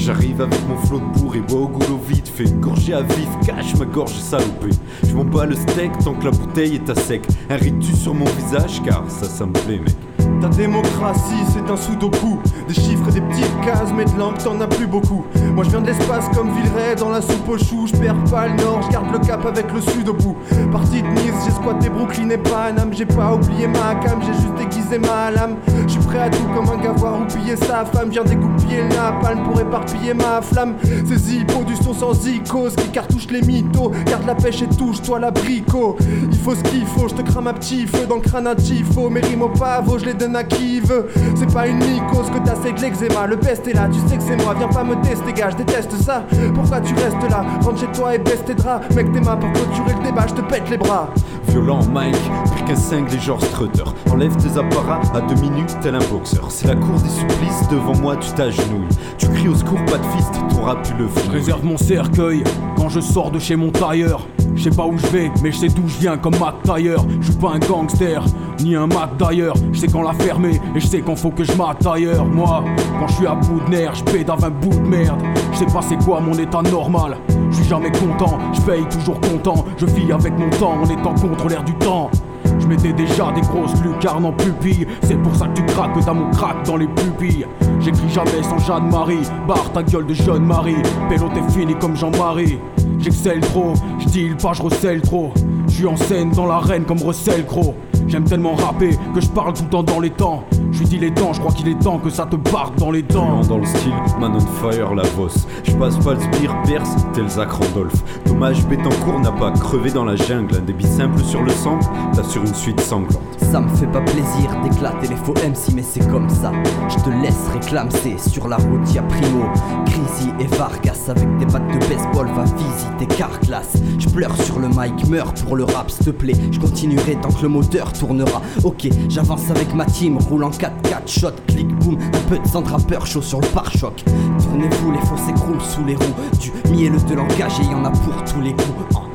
J'arrive avec mon flot de bourre et bois au goulot vite fait. Gorgé à vif, cache ma gorge salopée. Je m'en bats le steak tant que la bouteille est à sec. Un rictus sur mon visage car ça ça me plaît mec Ta démocratie, c'est un sudoku. Des chiffres et des petites cases, mais de langue, t'en as plus beaucoup. Moi, je viens de l'espace comme Villeray dans la soupe aux choux. Je perds pas le nord, je garde le cap avec le sud au bout. Parti de Nice, j'ai squatté Brooklyn et Paname. J'ai pas oublié ma cam, j'ai juste déguisé ma lame. Je suis prêt à tout comme un gavoir oublier sa femme. Viens dégoupiller le napalm pour éparpiller ma flamme. Ces hippos du son sans icos qui cartouchent les mythos. Garde la pêche et touche-toi l'abricot. Il faut ce qu'il faut, je te crame un petit feu dans le crâne un tifo. Mes rimes au pavo, je les donne à qui veut. C'est pas une mycose que t'as, c'est que l'eczéma. Le peste est là, tu sais que c'est moi. Viens pas me tester, gars, je déteste ça. Pourquoi tu restes là? Rentre chez toi et baisse tes draps. Mec, t'es ma pour clôturer le débat, je te pète les bras. Violent Mike, pire qu'un cinglé genre Strutter Enlève tes apparats à deux minutes tel un boxeur C'est la cour des supplices, devant moi tu t'agenouilles Tu cries au secours, pas de fist, t'auras pu le faire Je réserve mon cercueil quand je sors de chez mon tailleur. Je sais pas où je vais, mais je sais d'où je viens comme Matt Tailleur. Je suis pas un gangster, ni un Matt d'ailleurs. Je sais quand la fermer et je sais faut que je mate ailleurs. Moi, quand je suis à bout de nerfs, je pédave un bout de merde. Je sais pas c'est quoi mon état normal. Je suis jamais content, je paye toujours content. Je vis avec mon temps en étant contre l'air du temps. Je mettais déjà des grosses lucarnes en pupille C'est pour ça que tu craques que t'as mon crack dans les pupilles J'écris jamais sans Jeanne-Marie. Barre ta gueule de jeune Marie Pélo t'es fini comme Jean-Marie. J'excelle trop, je pas, je recèle trop. Je suis en scène dans l'arène comme Russell Crowe. J'aime tellement rapper que je parle tout le temps dans les temps Je lui dis les temps, je crois qu'il est temps que ça te barque dans les dents dans le style, man on fire la bosse. Je passe pas le spire, perce, tel Zach Randolph. Dommage, Bétancourt n'a pas crevé dans la jungle. Un débit simple sur le centre, t'assures une suite sanglante. Ça me fait pas plaisir d'éclater les faux MC, mais c'est comme ça. Je te laisse réclamer sur la route, y'a Primo, Crazy et Vargas. Avec des battes de baseball, va visiter Carglass. Je pleure sur le mic, meurs pour le rap, s'il te plaît. Je continuerai tant que le moteur tournera. Ok, j'avance avec ma team, roule en 4-4 shot, clic boom, un peu de sang chaud sur le pare-choc. Tournez-vous, les faux s'écroulent sous les roues. Du miel de langage et y en a pour tous les coups.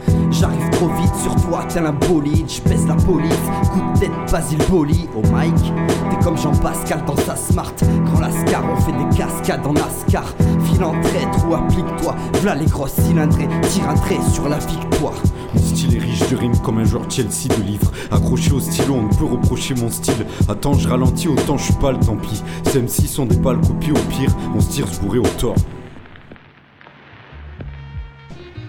Oh. J'arrive trop vite sur toi, tel un bolide, je pèse la police, coup de tête, Basile Boli, au mic, t'es comme Jean-Pascal dans sa smart, quand l'ascar, on fait des cascades en ascar, file en traître ou applique-toi, v'là les grosses cylindrées, tire un trait sur la victoire. Mon style est riche de rimes comme un joueur Chelsea de livres. Accroché au stylo, on ne peut reprocher mon style. Attends, je ralentis, autant je suis pas le tant pis. Ces MC sont des pâles copies au pire, on se tire se bourrer au.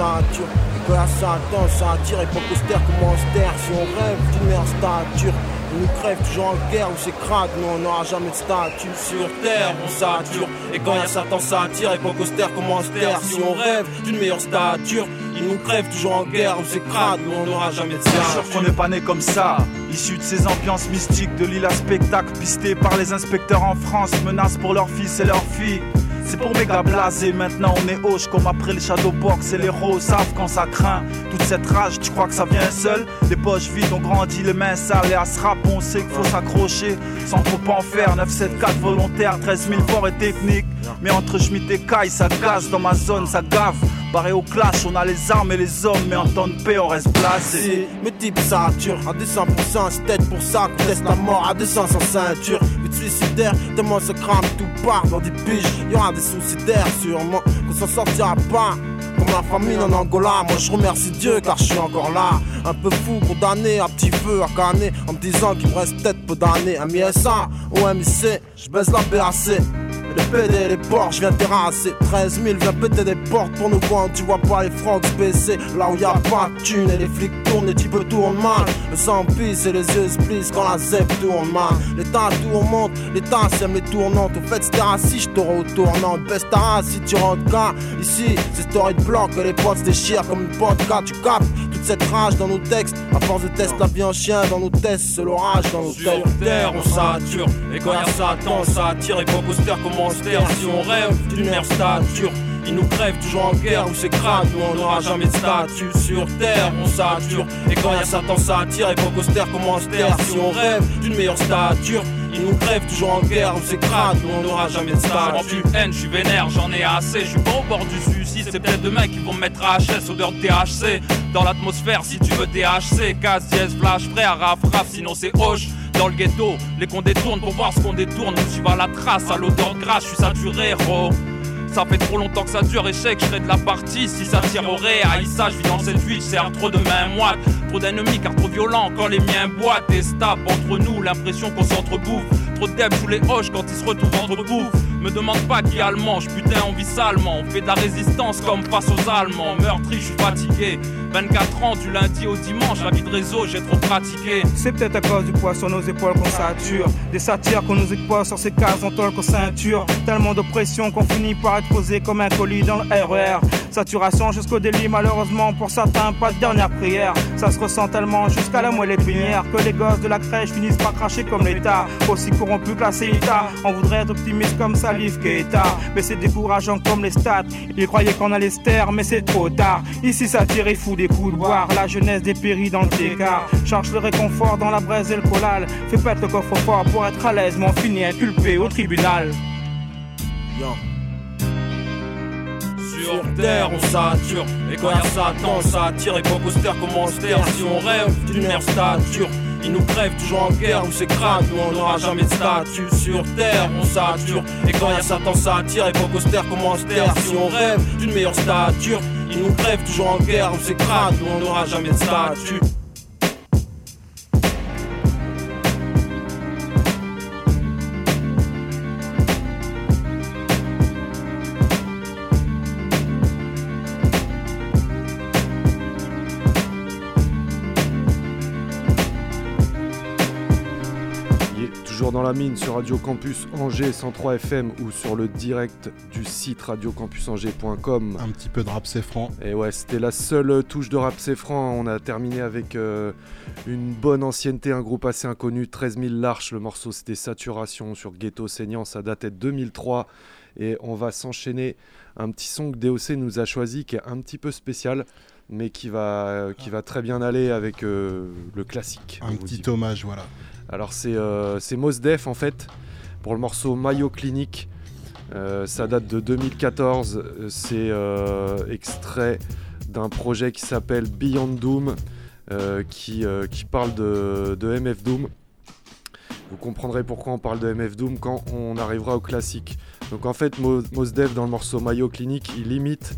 ceinture. Et quand la Satan, ça attire, et pas austère comment on se taire. Si on rêve d'une meilleure stature, on nous crève toujours en guerre où c'est crade, nous on n'aura jamais de statut sur terre, on sature. Et quand y'a Satan, ça attire, et pas austère comment on se taire. Si on rêve d'une meilleure stature, ils nous crèvent toujours en guerre c'est crade, nous on n'aura jamais de Bien sûr qu'on n'est pas né comme ça, issu de ces ambiances mystiques de l'île à spectacle, pisté par les inspecteurs en France, menaces pour leurs fils et leurs filles. C'est pour mes gars blasés, maintenant on est hoche comme après les shadowbox et les roses savent quand ça craint. Toute cette rage, tu crois que ça vient seul? Les poches vides, on grandit les mains sales et à ce rap on sait qu'il faut s'accrocher sans trop en faire. 974 volontaires, 13 000 forts et techniques. Mais entre Schmitt et Kai, ça gaze dans ma zone, ça gave. Barré au clash, on a les armes et les hommes, mais en temps de paix on reste blasé. Mes types saturent à 200%, c'est peut-être pour ça qu'on teste la mort à 200 sans ceinture. Vite suicidaire, tellement ce crame tout part dans des piges. Y'aura des suicidaires sûrement qu'on s'en sortira pas. Comme la famine en Angola, moi je remercie Dieu car je suis encore là. Un peu fou, condamné à petit feu, à canner, en me disant qu'il me reste peut-être peu d'années. Un MSA ou je baisse la BAC. Les PD, les portes, je viens terrasser. 13 000, viens péter des portes pour nous quand tu vois pas les francs baisser Là où y a pas de thunes et les flics tournent, les types tournent mal. Le sang pisse et les yeux se plissent quand la zep tourne mal. L'état tourmente, l'état sème les tournantes. Au fait c'était assis, je t'aurai au tournant Baisse ta race si tu rentres cas Ici, c'est story de bloc que les potes se déchirent comme une vodka. Tu captes toute cette rage dans nos textes. À force de test, la vie en chien dans nos tests. C'est l'orage dans nos Sur têtes terre, on sature. Et quand y'a Satan, ça attire. Et austère, comment Si on rêve d'une meilleure stature. Ils nous crèvent toujours en guerre où c'est nous on n'aura jamais de statut sur terre, on sature. Et quand y'a Satan, ça attire. Et pas austère, comment se taire Si on rêve d'une meilleure stature. Ils nous crèvent toujours en guerre crade, nous on n'aura jamais de statut. Je suis haine, je suis vénère, j'en ai assez, je suis pas au bord du suicide, c'est peut-être demain qu'ils vont me mettre à HS, odeur de THC, dans l'atmosphère si tu veux THC, casse, dièse, flash, frère, raf, raf, sinon c'est hoche. Dans le ghetto, les qu'on détourne pour voir ce qu'on détourne, on suit à la trace, à l'odeur de grâce, je suis saturé, ro. Ça fait trop longtemps que ça dure, échec, je serai de la partie. Si ça tire au ré, Aïssa, je vis dans cette je sers trop de main moite. Trop d'ennemis car trop violents quand les miens boitent et stable entre nous, l'impression qu'on s'entrebouffe. Trop de sous les hoches quand ils se retrouvent entre bouffe. Me demande pas qui a le mange, putain, on vit salement. On fait de la résistance comme face aux Allemands. Meurtri, je suis fatigué. 24 ans, du lundi au dimanche, la vie de réseau, j'ai trop pratiqué. C'est peut-être à cause du poids sur nos épaules qu'on sature. Des satires qu'on nous expose sur ces cases en tôle qu'aux ceinture. Tellement de pression qu'on finit par être posé comme un colis dans le RER. Saturation jusqu'au délit, malheureusement pour certains, pas de dernière prière. Ça se ressent tellement jusqu'à la moelle épinière que les gosses de la crèche finissent par cracher comme l'État. Aussi corrompu que la CETA. On voudrait être optimiste comme Mais c'est décourageant comme les stats. Ils croyaient qu'on allait se mais c'est trop tard. Ici, ça tire et fout des coups de boire. La jeunesse dépérit dans le décart. Cherche le réconfort dans la braise et le collal. Fais pète le coffre-fort pour être à l'aise, mais on finit inculpé au tribunal. Sur terre, on sature. Et quand y'a Satan, ça attire. Et comment se taire Si on rêve d'une meilleure stature? Ils nous crèvent toujours en guerre où c'est nous on n'aura jamais de statut sur terre, on sature. Et quand y'a Satan, ça attire. Et pas austère, comment se taire Si on rêve d'une meilleure stature. Ils nous crèvent toujours en guerre où c'est crade, nous on n'aura jamais de statut. Est toujours dans la mine sur Radio Campus Angers 103 FM ou sur le direct du site radiocampusangers.com. Un petit peu de rap c'est franc. Et ouais, c'était la seule touche de rap c'est franc. On a terminé avec euh, une bonne ancienneté, un groupe assez inconnu, 13 000 Larches. Le morceau c'était Saturation sur Ghetto Saignant, ça datait de 2003. Et on va s'enchaîner un petit son que DOC nous a choisi qui est un petit peu spécial. Mais qui va, qui va très bien aller avec euh, le classique. Un petit hommage, voilà. Alors c'est euh, c'est Mos Def en fait pour le morceau Mayo Clinic. Euh, ça date de 2014. Euh, C'est euh, extrait d'un projet qui s'appelle Beyond Doom qui, parle de, MF Doom. Vous comprendrez pourquoi on parle de MF Doom quand on arrivera au classique. Donc en fait Mo- Mos Def dans le morceau Mayo Clinic il limite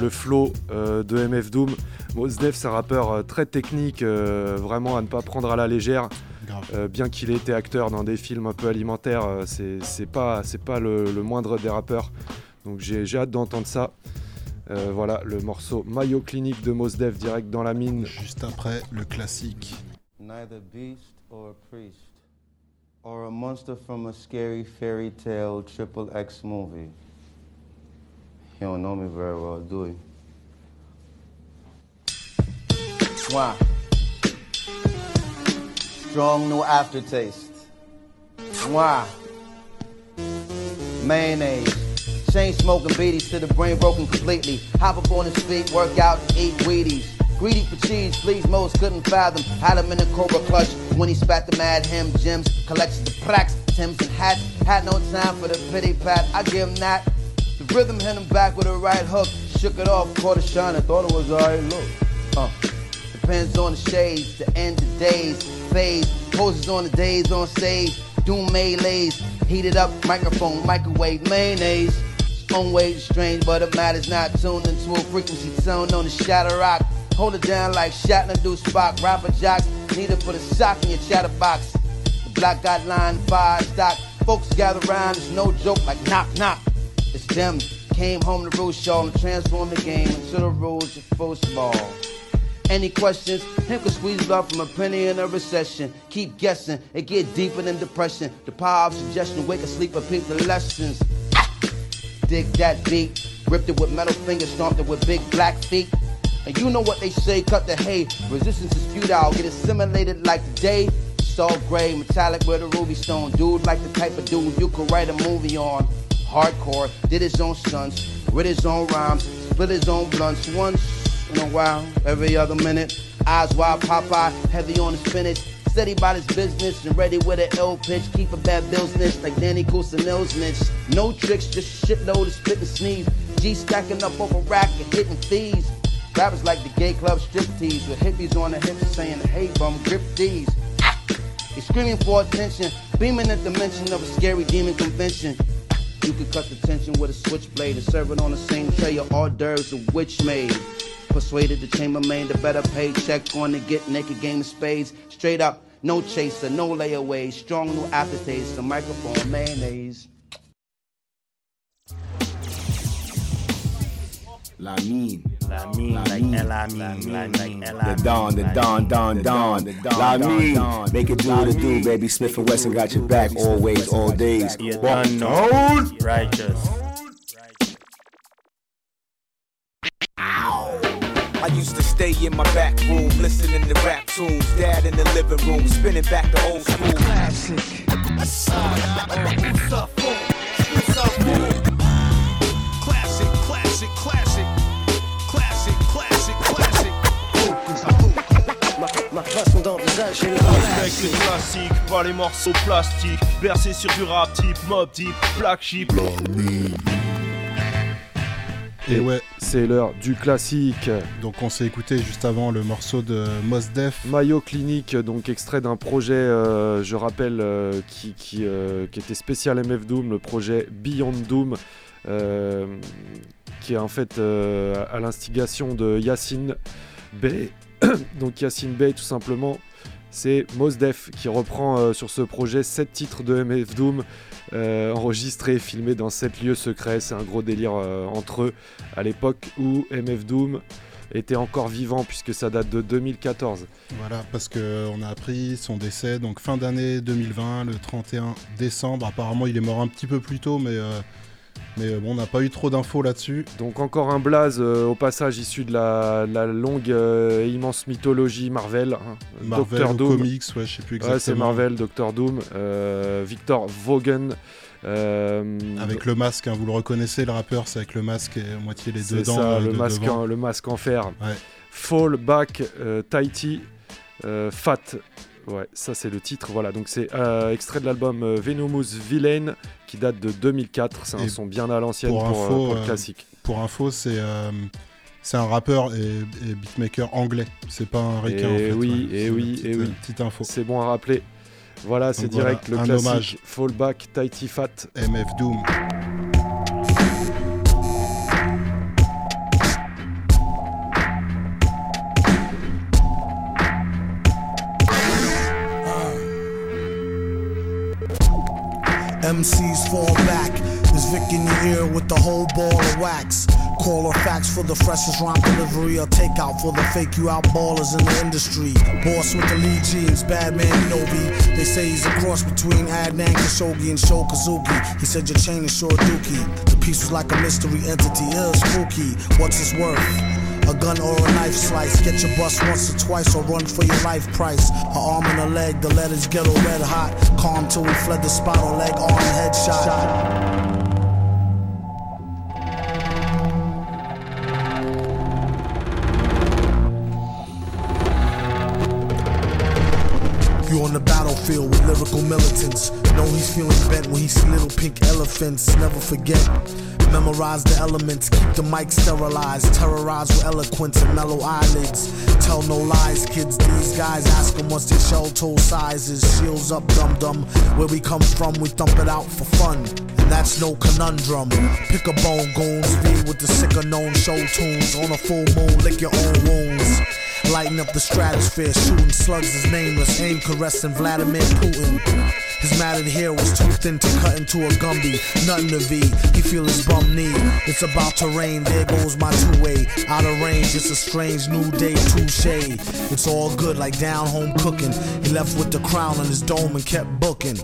le flow de MF Doom. Mos Def c'est un rappeur très technique, vraiment à ne pas prendre à la légère. Euh, bien qu'il ait été acteur dans des films un peu alimentaires, euh, c'est pas, c'est pas le, le moindre des rappeurs. Donc j'ai j'ai hâte d'entendre ça. Euh, voilà le morceau Mayo Clinic de Mos Def direct dans la mine. Juste après le classique. Neither beast or a priest, or a monster from a scary fairy tale triple X movie. You don't know me very well, do you? Why? Strong no aftertaste. Why? Mayonnaise. Chain smoking beaties to the brain broken completely. Hop up on his feet, work out, eat Wheaties. Greedy for cheese, please, most couldn't fathom. Had him in a cobra clutch when he spat the mad him. Gems, collections of pracs, Tims and hats. Had no time for the pity pat. I give him that. The rhythm hit him back with a right hook. Shook it off, caught a shine. I thought it was alright. Look, uh, depends on the shades, the end of days, phase. Poses on the days on stage. Doom melees, heated up microphone, microwave mayonnaise. Own way strange, but it matters not tuned into a frequency zone on the shadow rock. Hold it down like Shatner do Spock. Rapper jocks, need to put a sock in your chatterbox. The black got line five stock. Folks gather round, it's no joke like knock knock. It's them came home to roost y'all and transform the game into the rules of football. Any questions? Him can squeeze blood from a penny in a recession. Keep guessing, it get deeper than depression. The power of suggestion, wake asleep peep the lessons. Dig that beat, ripped it with metal fingers, stomped it with big black feet. And you know what they say, cut the hay. Resistance is futile, get assimilated like the day. Soft gray, metallic with a ruby stone. Dude like the type of dude you could write a movie on. Hardcore, did his own stunts, writ his own rhymes, split his own blunts once in a while, every other minute. Eyes wide, Popeye, heavy on the spinach. Steady about his business and ready with an ill pitch. Keep a bad business like Danny Kusanil's niche. No tricks, just shitload of spit and sneeze. G stacking up over rack and hitting thieves. Rappers like the gay club strip tease with hippies on the hips saying, hey bum, grip these. He's screaming for attention, beaming at the mention of a scary demon convention. You could cut the tension with a switchblade and serve it on the same tray of hors d'oeuvres a witch made. Persuaded the chambermaid to better paycheck on the get naked game of spades. Straight up, no chaser, no layaway, strong new aftertaste, a microphone, mayonnaise. La mine. La mine, like la mine, like la The dawn, the dawn, dawn, dawn. La mine. Make it do what it do, baby. Smith and Wesson got your back always, all days. You Walk don't know. on. Righteous. Stay in my back room, listening to rap tunes. Dad in the living room, spinning back the old school. Classic. Classic, classic, classic. Classic, classic, classic. Ma façon d'envisager le Respecte les classiques, pas les morceaux plastiques. Bercé sur du rap type, mob type, black sheep. Et ouais. C'est l'heure du classique. Donc on s'est écouté juste avant le morceau de Mos Def. Mayo Clinic, donc extrait d'un projet, euh, je rappelle, euh, qui, qui, euh, qui était spécial MF Doom, le projet Beyond Doom, qui est en fait à l'instigation de Yacine Bey. donc Yacine Bey, tout simplement, c'est Mos Def qui reprend sur ce projet 7 titres de MF Doom. Euh, enregistrés et filmés dans 7 lieux secrets, c'est un gros délire euh, entre eux à l'époque où MF Doom était encore vivant puisque ça date de 2014. Voilà, parce qu'on a appris son décès donc fin d'année 2020, le 31 décembre. Apparemment, il est mort un petit peu plus tôt, mais, euh, mais euh, bon, on n'a pas eu trop d'infos là-dessus. Donc encore un blaze euh, au passage issu de la, la longue euh, et immense mythologie Marvel. hein. Marvel ou Doom. comics, ouais, je sais plus Ouais, c'est exactement. Marvel, Doctor Doom, euh, Victor Vaughan. Avec le masque, hein, vous le reconnaissez, le rappeur, c'est avec le masque et à moitié les deux dents. ça, le, de masque en, le masque en fer. Ouais. Fall Back Tighty euh, Fat. Ouais, ça c'est le titre. Voilà, donc c'est extrait de l'album Venomous Villain qui date de 2004. C'est un Et son bien à l'ancienne pour, Pour euh, info, pour le euh, classique. pour info, c'est euh, c'est un rappeur et, et beatmaker anglais. C'est pas un ricain en Et fait. oui, ouais. et C'est oui, petite, et oui. euh, Petite info. C'est bon à rappeler. Voilà, c'est voilà, direct le un classique hommage. Fallback Tighty Fat. MF Doom. MCs fall back. There's Vic in your ear with the whole ball of wax. Call or fax for the freshest rhyme delivery or takeout for the fake you out ballers in the industry. Boss with the lead jeans, bad man Novi. They say he's a cross between Adnan Khashoggi and Sho Kosugi. He said your chain is short dookie. The piece was like a mystery entity, ill spooky. What's his worth? A gun or a knife slice. Get your bus once or twice or run for your life price. A arm and a leg, the letters ghetto red hot. Calm till we fled the spot or leg arm headshot. You on the battlefield with lyrical militants. Know he's feeling bent when he see little pink elephants. Never forget. Memorize the elements, keep the mic sterilized. Terrorize with eloquence and mellow eyelids. Tell no lies, kids. These guys ask them what's their shell toe sizes. Shields up, dum dum. Where we come from, we thump it out for fun. And that's no conundrum. Pick a bone, goons. Be with the sicker known show tunes. On a full moon, lick your own wounds. Lighting up the stratosphere, shooting slugs is nameless. Aim caressing Vladimir Putin. His matted hair was too thin to cut into a Gumby. Nothing to V, he feel his bum knee. It's about to rain, there goes my two way. Out of range, it's a strange new day, touche. It's all good like down home cooking. He left with the crown on his dome and kept booking.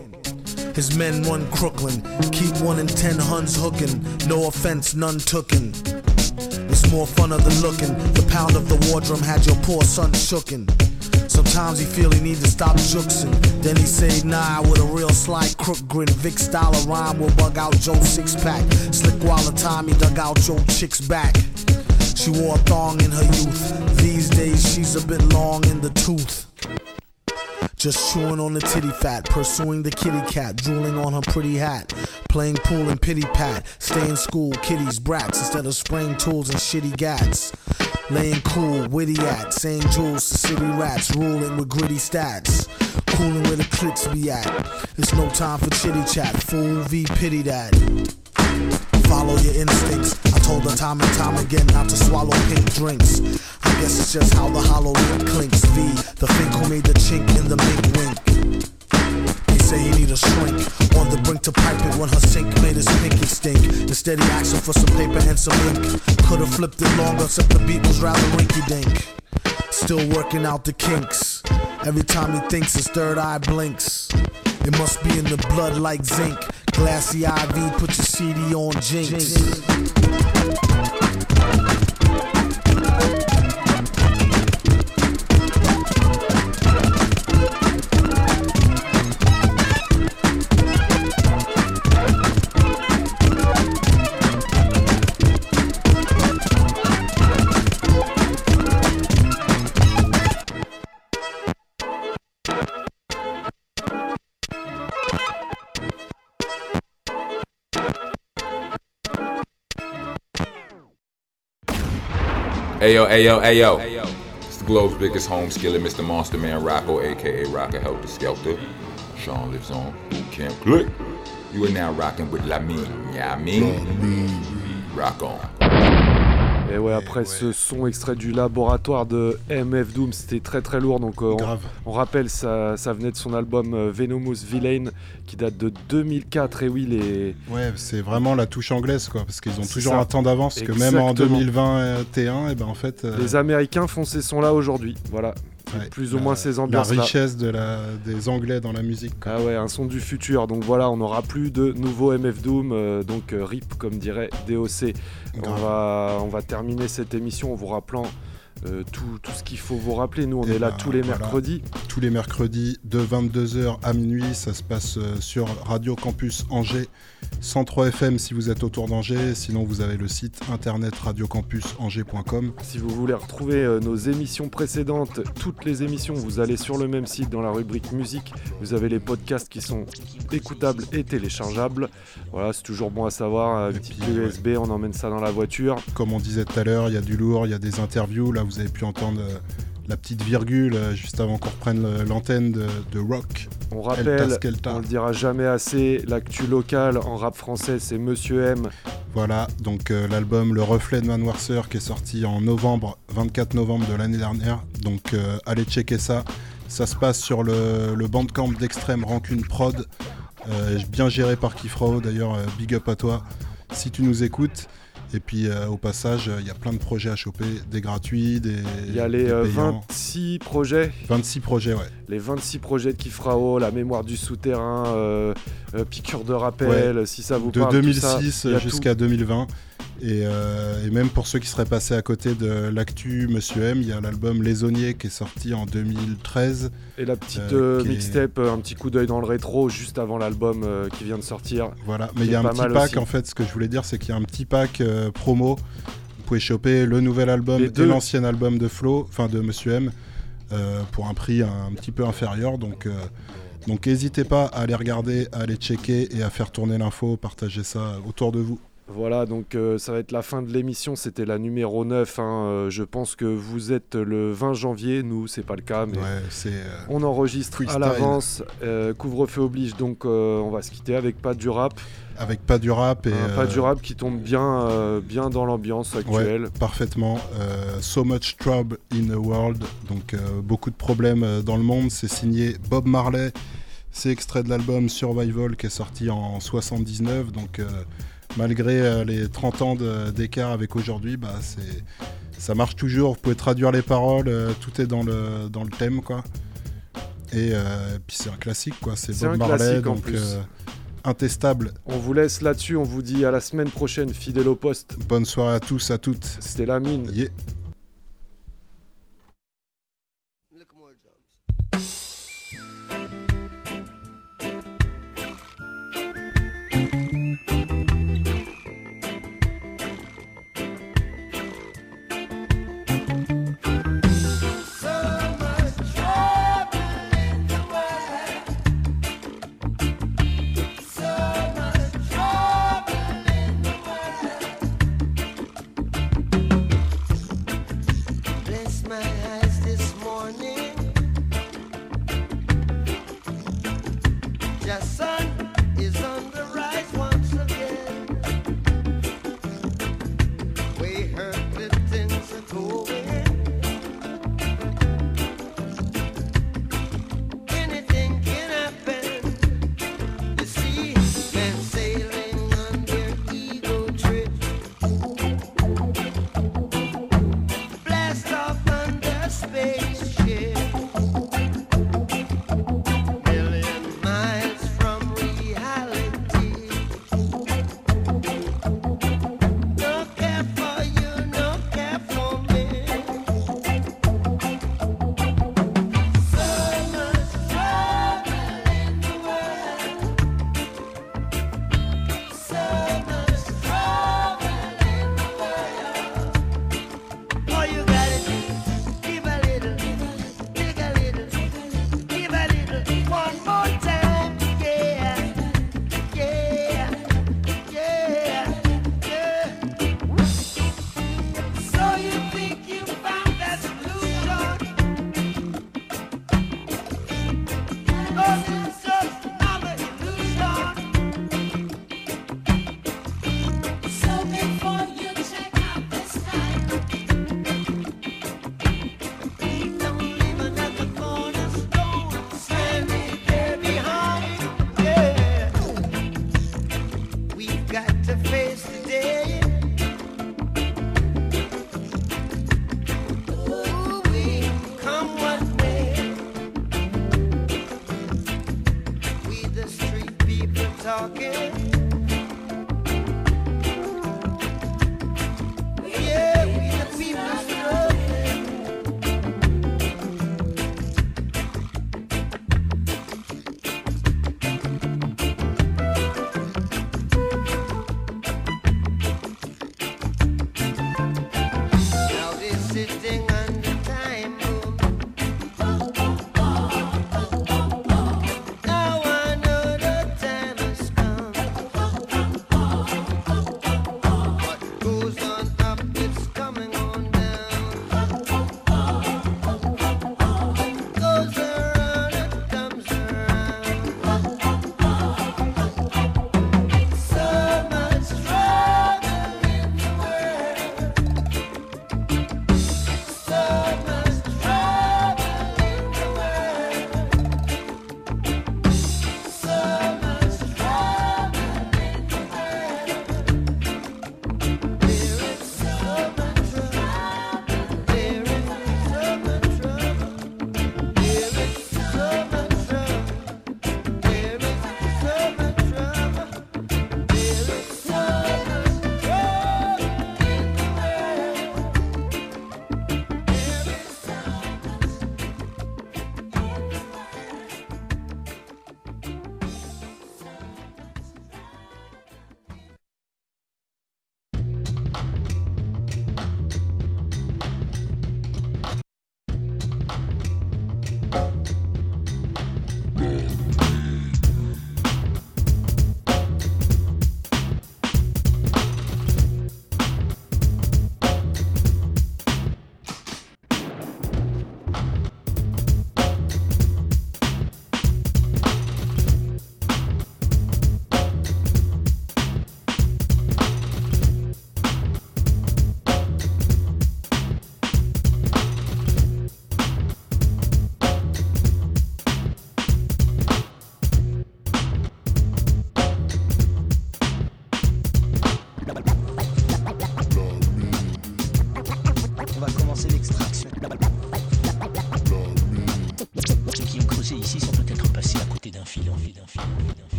His men run Crooklyn, keep one in ten Huns hookin', No offense, none tooken. More fun of the looking. The pound of the war drum had your poor son shooken. Sometimes he feel he need to stop juxing. Then he say nah with a real sly crook grin. Vic style of rhyme will bug out Joe's six pack. Slick while the time he dug out Joe chick's back. She wore a thong in her youth. These days she's a bit long in the tooth. Just chewing on the titty fat, pursuing the kitty cat, drooling on her pretty hat, playing pool and pity pat, stay in school, kitties, brats, instead of spraying tools and shitty gats. Laying cool, witty at, saying jewels to city rats, ruling with gritty stats. Cooling where the clicks be at. It's no time for chitty chat, fool v pity that. Follow your instincts. I told her time and time again not to swallow pink drinks. I guess it's just how the hollow lip clinks. V, the fink who made the chink in the mink wink. Say he need a shrink on the brink to pipe it when her sink made his pinky stink. Instead he asked for some paper and some ink. Could've flipped it longer, except the beat was rather rinky dink. Still working out the kinks. Every time he thinks his third eye blinks. It must be in the blood like zinc. Glassy IV, put your CD on Jinx. Ayo, ayo, ayo. It's the globe's biggest home skillet, Mr. Monster Man Rocco, aka Rocker Heltah Skeltah. Sean lives on Boot Camp Clik. You are now rocking with La Lamine. Yeah, I mean, rock on. Et ouais, après ce son extrait du laboratoire de MF Doom, c'était très très lourd. Donc euh, on, rappelle, ça, ça venait de son album euh, Venomous Villain qui date de 2004. Et oui, les. Ouais, c'est vraiment la touche anglaise, quoi, parce qu'ils ont toujours ça. un temps d'avance, que même en Exactement. 2021, et ben en fait. euh, Les Américains font ces sons-là aujourd'hui. Voilà. Ouais, plus ou la- moins ces La ambiances-là. richesse de la, des Anglais dans la musique. Ah ouais, un son du futur. Donc voilà, on n'aura plus de nouveaux MF Doom, euh, donc euh, RIP comme dirait DOC. On va, on va terminer cette émission en vous rappelant euh, tout, tout ce qu'il faut vous rappeler. Nous, on Eh est là ben, tous les voilà. mercredis. Tous les mercredis de 22h à minuit, ça se passe euh, sur Radio Campus Angers, 103 FM si vous êtes autour d'Angers, sinon vous avez le site internet radiocampusangers.com. Si vous voulez retrouver euh, nos émissions précédentes, toutes les émissions, vous allez sur le même site dans la rubrique musique. Vous avez les podcasts qui sont écoutables et téléchargeables. Voilà, c'est toujours bon à savoir. Un petit ouais. USB, on emmène ça dans la voiture. Comme on disait tout à l'heure, il y a du lourd, il y a des interviews. Là, vous avez pu entendre euh, la petite virgule euh, juste avant qu'on reprenne l'antenne de, de Rock. On rappelle, on le dira jamais assez, l'actu locale en rap français, c'est Monsieur M. Voilà, donc euh, l'album Le Reflet de Manoirceur qui est sorti en novembre, 24 novembre de l'année dernière. Donc euh, allez checker ça. Ça se passe sur le, le bandcamp d'Extrême Rancune Prod, euh, bien géré par Kifro. D'ailleurs, big up à toi si tu nous écoutes. Et puis euh, au passage, il y a plein de projets à choper, des gratuits, des. Il y a les des euh, payants. 26 projets. 26 projets, ouais. Les 26 projets de Kifrao, la mémoire du souterrain, euh, euh, piqûre de rappel, Ouais. si ça vous de parle. ça, 2006 il y a jusqu'à 2020. Et, euh, et même pour ceux qui seraient passés à côté de l'actu Monsieur M, il y a l'album Les Auniers qui est sorti en 2013. tout. Et la petite euh, euh, est- mixtape, un petit coup d'œil dans le rétro, juste avant l'album euh, qui vient de sortir. Voilà, mais il y a un petit pack aussi. en fait. Ce que je voulais dire, c'est qu'il y a un petit pack promo. Vous pouvez choper le nouvel album Les et l'ancien album de Flo, enfin de Monsieur M, pour un prix un, petit peu inférieur. Donc, donc n'hésitez pas à aller regarder, à aller checker et à faire tourner l'info, partager ça autour de vous. Voilà, donc euh, ça va être la fin de l'émission. C'était la numéro 9. hein. Euh, je pense que vous êtes le 20 janvier. Nous, c'est pas le cas, mais Ouais, euh, on enregistre freestyle. à l'avance. Couvre-feu oblige, donc on va se quitter avec pas du rap. Avec pas du rap et. Un pas du rap qui tombe bien, bien dans l'ambiance actuelle. Ouais, parfaitement. So much trouble in the world. Donc beaucoup de problèmes dans le monde. C'est signé Bob Marley. C'est extrait de l'album Survival qui est sorti en 79. Donc malgré euh, les 30 ans d'écart avec aujourd'hui, bah, c'est ça marche toujours. Vous pouvez traduire les paroles. euh, tout est dans le dans le thème quoi. Et euh, puis c'est un classique quoi. C'est Bob un Marley en donc plus. euh, intestable. On vous laisse là-dessus. On vous dit à la semaine prochaine, fidèle au poste. Bonne soirée à tous, à toutes. C'était la mine. Yeah.